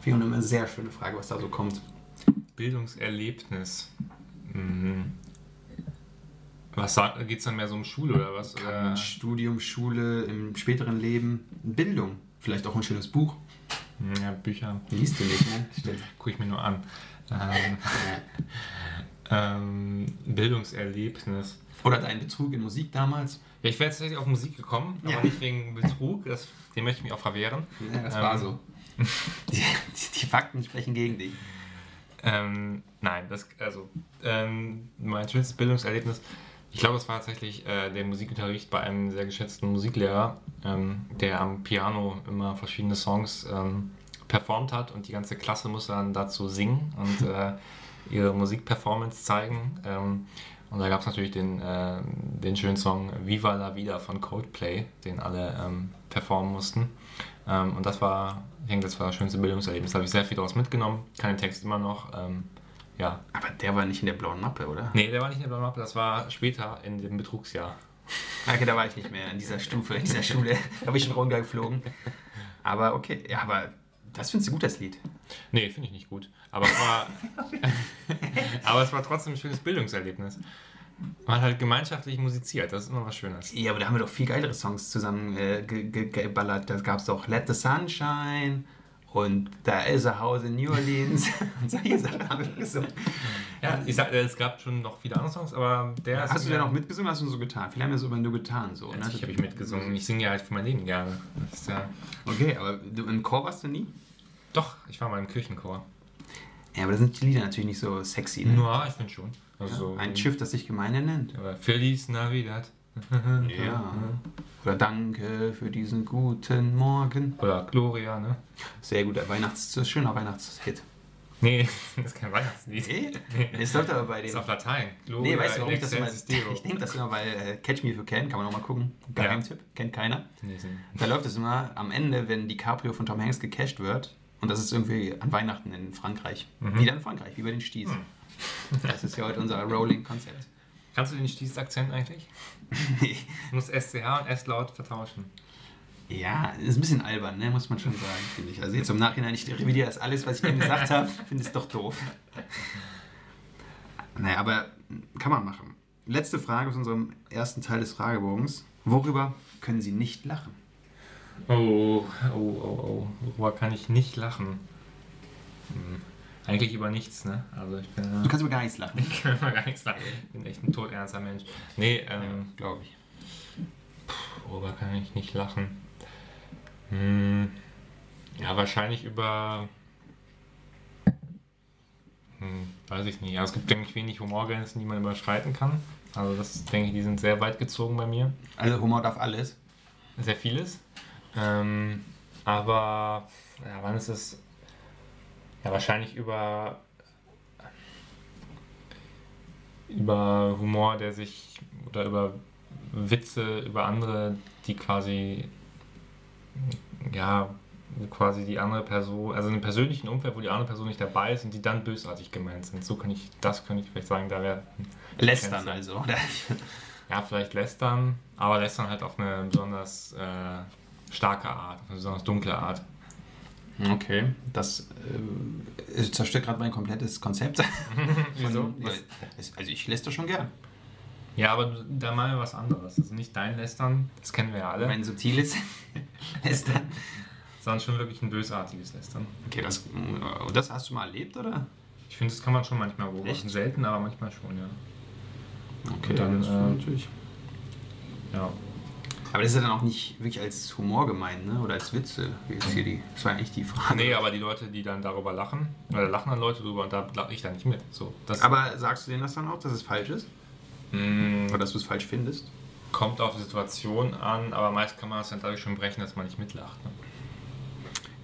Finde ich immer eine sehr schöne Frage, was da so kommt. Bildungserlebnis. Mhm. Was geht es dann mehr so um Schule oder was? Kann Studium, Schule, im späteren Leben, Bildung. Vielleicht auch ein schönes Buch. Ja, Bücher Liest du nicht, ne? Stimmt. gucke ich mir nur an. Ähm, ähm, Bildungserlebnis. Oder dein Betrug in Musik damals. Ja, ich wäre tatsächlich auf Musik gekommen, Ja. aber nicht wegen Betrug. Das, den möchte ich mich auch verwehren. Ja, das Ähm, war so. Die, die, Fakten sprechen gegen dich. Ähm, nein, das, also, ähm, mein schönstes Bildungserlebnis, ich glaube, es war tatsächlich äh, der Musikunterricht bei einem sehr geschätzten Musiklehrer, ähm, der am Piano immer verschiedene Songs ähm, performt hat und die ganze Klasse musste dann dazu singen und äh, ihre Musikperformance zeigen. Und da gab es natürlich den, äh, den schönen Song Viva la Vida von Coldplay, den alle ähm, performen mussten. Ähm, und das war, ich denke, das war das schönste Bildungserlebnis. Da habe ich sehr viel daraus mitgenommen, kann den Text immer noch. Ähm, ja. Aber der war nicht in der blauen Mappe, oder? Nee, der war nicht in der Blauen Mappe, das war später in dem Betrugsjahr. Okay, da war ich nicht mehr in dieser Stufe, in dieser Schule. Da bin ich schon runtergeflogen. Aber okay, ja, aber das findest du gut, das Lied. Nee, finde ich nicht gut. Aber es war, aber es war trotzdem ein schönes Bildungserlebnis. Man hat halt gemeinschaftlich musiziert, das ist immer was Schönes. Ja, aber da haben wir doch viel geilere Songs zusammen äh, ge ge geballert. Da gab es doch Let the Sunshine und da is a House in New Orleans. und solche Sachen haben wir gesungen. Ja, ich sag, es gab schon noch viele andere Songs, aber der ist Hast du denn auch mitgesungen, hast du so getan? Viele haben ja so immer nur getan. So, ne? Natürlich habe ich mitgesungen. Ich singe ja halt für mein Leben gerne. Ja Okay, aber du, im Chor warst du nie? Doch, ich war mal im Kirchenchor. Ja, aber da sind die Lieder natürlich nicht so sexy. Ne? Ja, ich finde schon. Also, Ein Schiff, das sich Gemeinde nennt. Feliz Navidad. Ja. Oder Danke für diesen guten Morgen. Oder Gloria, ne? Sehr guter Weihnachts-, schöner Weihnachtshit. Nee, das ist kein Weihnachtslied. Nee? Das läuft aber bei Das ist dem. auf Latein. Gloria Nee, weißt du, warum ich das immer. Ich denke das immer, weil äh, Catch Me If You Can, kann man noch mal gucken. Geheimtipp, kennt keiner. Nee, Da läuft es immer am Ende, wenn DiCaprio von Tom Hanks gecasht wird. Und das ist irgendwie an Weihnachten in Frankreich. Mhm. Wieder in Frankreich, wie bei den Sties. Das ist ja heute unser Rolling-Konzept. Kannst du den Stieß-Akzent eigentlich? Nee. Du musst SCH und S-Laut vertauschen. Ja, ist ein bisschen albern, ne? muss man schon sagen, finde ich. Also jetzt im Nachhinein, ich revidiere das alles, was ich eben gesagt habe, finde es doch doof. Naja, aber kann man machen. Letzte Frage aus unserem ersten Teil des Fragebogens. Worüber können Sie nicht lachen? Oh, oh, oh, oh. Worüber kann ich nicht lachen? Hm. Eigentlich über nichts, ne? Also ich bin, Du kannst über gar nichts lachen. ich kann über gar nichts lachen. Ich bin echt ein todernster Mensch. Nee, ähm, Glaube ich. worüber kann ich nicht lachen? Hm. Ja, wahrscheinlich über. Hm, weiß ich nicht. Ja, es gibt, denke ich, wenig Humorgrenzen, die man überschreiten kann. Also das denke ich, die sind sehr weit gezogen bei mir. Also Humor darf alles. sehr vieles. Ähm, aber ja, wann ist es? Ja, wahrscheinlich über über Humor, der sich oder über Witze über andere, die quasi ja quasi die andere Person, also in einem persönlichen Umfeld, wo die andere Person nicht dabei ist und die dann bösartig gemeint sind. So kann ich, das könnte ich vielleicht sagen, da wäre Lästern Grenze. also. Oder? ja, vielleicht lästern, aber lästern halt auf eine besonders äh, starke Art, eine besonders dunkle Art. Okay, das äh, zerstört gerade mein komplettes Konzept. Wieso? Also ich lässt das schon gern. Ja, aber da mal was anderes. Also nicht dein Lästern, das kennen wir ja alle, Mein subtiles Lästern. sondern schon wirklich ein bösartiges Lästern. Okay, das, äh, das hast du mal erlebt, oder? Ich finde, das kann man schon manchmal beobachten. Echt? Selten, aber manchmal schon, ja. Okay, Und dann, das äh, natürlich. Ja, Aber das ist ja dann auch nicht wirklich als Humor gemeint, ne? Oder als Witze. Wie ist hier die, das war eigentlich die Frage. Nee, aber die Leute, die dann darüber lachen, oder lachen dann Leute drüber und da lache ich dann nicht mit. So, Aber sagst du denen das dann auch, dass es falsch ist? Mm, Oder dass du es falsch findest? kommt auf die Situation an, aber meist kann man das dann dadurch schon brechen, dass man nicht mitlacht. Ne?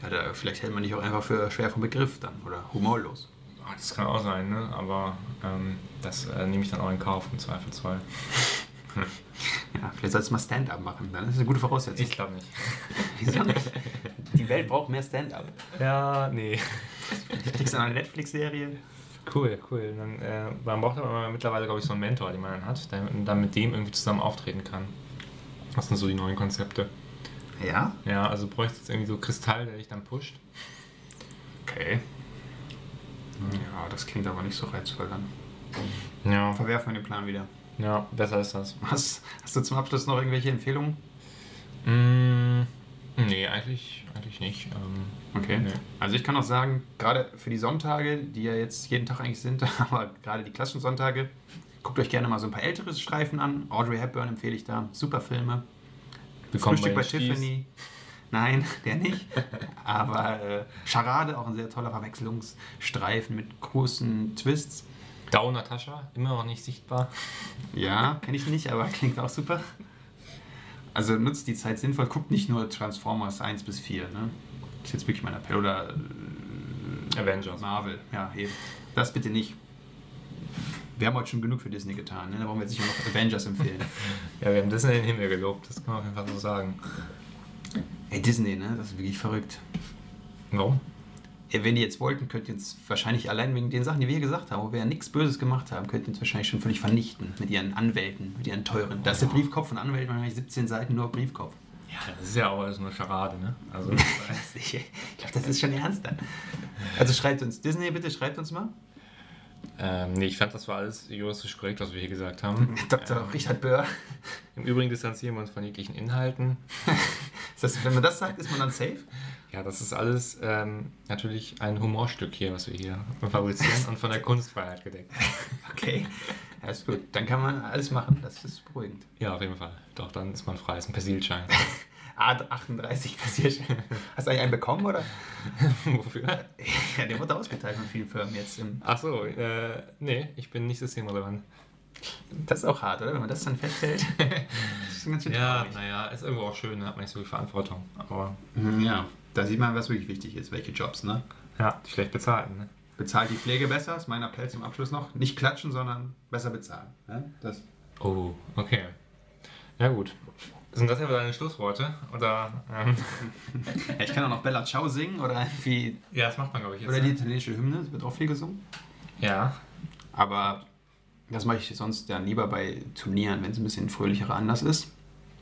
Ja, da, vielleicht hält man dich auch einfach für schwer vom Begriff dann. Oder humorlos. Ah, Das kann auch sein, ne? aber ähm, das äh, nehme ich dann auch in Kauf im Zweifelsfall. Ja, vielleicht sollst du mal Stand-up machen. Dann ist das eine gute Voraussetzung. Ich glaube nicht. Wieso nicht? Die Welt braucht mehr Stand-up. Ja, nee. Kriegst du eine Netflix-Serie? Cool, cool. Dann, äh, man braucht aber mittlerweile, glaube ich, so einen Mentor, den man dann hat, der dann mit dem irgendwie zusammen auftreten kann. Das sind so die neuen Konzepte. Ja? Ja, also bräuchte jetzt irgendwie so Kristall, der dich dann pusht. Okay. Ja, das klingt aber nicht so reizvoll dann. Ja, Verwerfen wir den Plan wieder. Ja, besser ist das. Hast, hast du zum Abschluss noch irgendwelche Empfehlungen? Mm, nee, eigentlich, eigentlich nicht. Ähm, Okay. Nee. Also ich kann auch sagen, gerade für die Sonntage, die ja jetzt jeden Tag eigentlich sind, aber gerade die klassischen Sonntage, guckt euch gerne mal so ein paar ältere Streifen an. Audrey Hepburn empfehle ich da. Super Filme. Willkommen Frühstück bei bei. Tiffany. Nein, der nicht. Aber äh, Charade, auch ein sehr toller Verwechslungsstreifen mit großen Twists. Dau Natascha, immer noch nicht sichtbar. Ja, kenne ich nicht, aber klingt auch super. Also nutzt die Zeit sinnvoll, guckt nicht nur Transformers 1 bis 4. Ne? Das ist jetzt wirklich mein Appell. Oder äh, Avengers. Marvel, ja, eben. Das bitte nicht. Wir haben heute schon genug für Disney getan, ne? Da wollen wir jetzt nicht noch Avengers empfehlen. Ja, wir haben Disney in den Himmel gelobt, das kann man auf jeden Fall so sagen. Ey, Disney, ne? Das ist wirklich verrückt. Warum? Wenn die jetzt wollten, könnten die jetzt wahrscheinlich allein wegen den Sachen, die wir hier gesagt haben, wo wir ja nichts Böses gemacht haben, könnten die uns wahrscheinlich schon völlig vernichten mit ihren Anwälten, mit ihren teuren. Da ist der Briefkopf von Anwälten wahrscheinlich 17 Seiten nur Briefkopf. Ja, das ist ja auch alles nur Charade, ne? Also, ich glaube, das ist schon ernst dann. Also schreibt uns, Disney bitte, schreibt uns mal. Ähm, nee, ich fand, das war alles juristisch korrekt, was wir hier gesagt haben. Dr. Ähm, Richard Böhr. Im Übrigen distanzieren wir uns von jeglichen Inhalten. Das heißt, wenn man das sagt, ist man dann safe? Ja, das ist alles ähm, natürlich ein Humorstück hier, was wir hier fabrizieren und von der Kunstfreiheit gedeckt. Okay. Ist gut. Dann kann man alles machen. Das ist beruhigend. Ja, auf jeden Fall. Doch, dann ist man frei. Ist ein Persilschein. A38 passiert. Hast du eigentlich einen bekommen, oder? Wofür? Ja, der wurde ausgeteilt von vielen Firmen jetzt. Im Ach so, äh, nee, ich bin nicht systemrelevant. das ist auch hart, oder? Wenn man das dann festhält. das ist ganz schön Ja, naja, ist irgendwo auch schön, da hat man nicht so viel Verantwortung. Aber Mhm, Ja, da sieht man, was wirklich wichtig ist, welche Jobs, ne? ja, schlecht bezahlt, ne? Bezahlt die Pflege besser, ist mein Appell zum Abschluss noch. Nicht klatschen, sondern besser bezahlen. Ja? Das Oh, okay. Ja, gut. Sind das etwa deine Schlussworte? Oder, ähm, ja, ich kann auch noch Bella Ciao singen oder wie. ja, das macht man, glaube ich, jetzt. Oder die ne? italienische Hymne, das wird auch viel gesungen. Ja, Aber das mache ich sonst ja lieber bei Turnieren, wenn es ein bisschen fröhlicherer Anlass ist.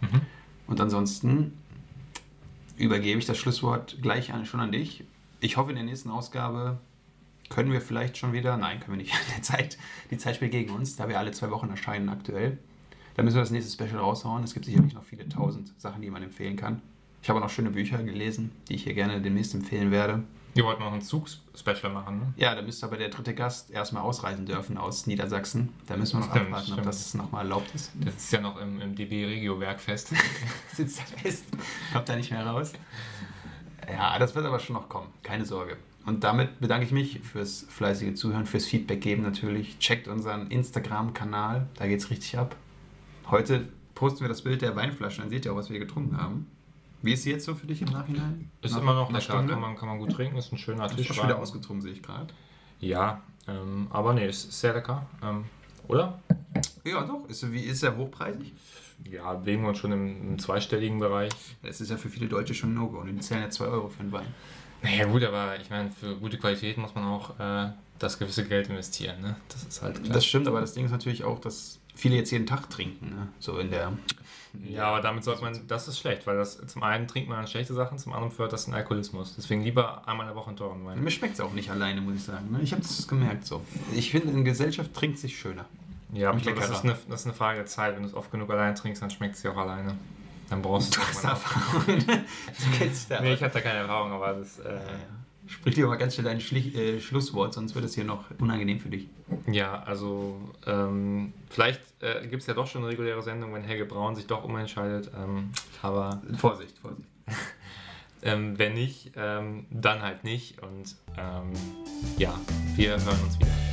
Mhm. Und ansonsten übergebe ich das Schlusswort gleich an, schon an dich. Ich hoffe, in der nächsten Ausgabe können wir vielleicht schon wieder, nein, können wir nicht, der Zeit, die Zeit spielt gegen uns, da wir alle zwei Wochen erscheinen aktuell. Da müssen wir das nächste Special raushauen. Es gibt sicherlich noch viele tausend Sachen, die man empfehlen kann. Ich habe auch noch schöne Bücher gelesen, die ich hier gerne demnächst empfehlen werde. Wir wollten noch ein Zug-Special machen, ne? Ja, da müsste aber der dritte Gast erstmal ausreisen dürfen aus Niedersachsen. Da müssen wir noch Stimmt, abwarten, ob stimmt. das nochmal erlaubt ist. Das ist ja noch im, im DB Regio Werkfest. Sitzt da fest, kommt da nicht mehr raus. Ja, das wird aber schon noch kommen, keine Sorge. Und damit bedanke ich mich fürs fleißige Zuhören, fürs Feedback geben natürlich. Checkt unseren Instagram-Kanal, da geht's richtig ab. Heute posten wir das Bild der Weinflaschen, dann seht ihr auch, was wir getrunken haben. Wie ist sie jetzt so für dich im Nachhinein? Ist Nach immer noch lecker, Stunde? kann man, kann man gut trinken, ist ein schöner Das ist Tisch. schon wieder ausgetrunken, sehe ich gerade. Ja, ähm, aber nee, ist sehr lecker. Ähm, oder? Ja, doch. Ist, wie, ist er hochpreisig? Ja, bewegen wir uns schon im, im zweistelligen Bereich. Das ist ja für viele Deutsche schon ein No-Go. Und die zahlen ja 2 Euro für einen Wein. Naja, gut, aber ich meine, für gute Qualität muss man auch äh, das gewisse Geld investieren. Ne? Das ist halt klar. Das stimmt, aber das Ding ist natürlich auch, dass viele jetzt jeden Tag trinken. Ne? So in der. Ja, aber damit sollte man, das ist schlecht, weil das zum einen trinkt man schlechte Sachen, zum anderen fördert das den Alkoholismus. Deswegen lieber einmal in der Woche einen teuren Wein. Mir schmeckt es auch nicht alleine, muss ich sagen. Ne? Ich habe das gemerkt so. Ich finde, in Gesellschaft trinkt sich schöner. Ja, aber ich glaube, das ist, eine, das ist eine Frage der Zeit. Wenn du es oft genug allein trinkst, dann schmeckt es dir auch alleine. Dann brauchst du Du es hast irgendwann auch. Erfahrung. du kennst dich da. Nee, ich hatte da keine Erfahrung, aber das, äh, Ja, ja. Sprich lieber mal ganz schnell dein Schlich äh, Schlusswort, sonst wird es hier noch unangenehm für dich. ja, also ähm, vielleicht äh, gibt es ja doch schon eine reguläre Sendung, wenn Helge Braun sich doch umentscheidet. Ähm, aber Vorsicht, Vorsicht. ähm, wenn nicht, ähm, dann halt nicht. Und ähm, ja, wir hören uns wieder.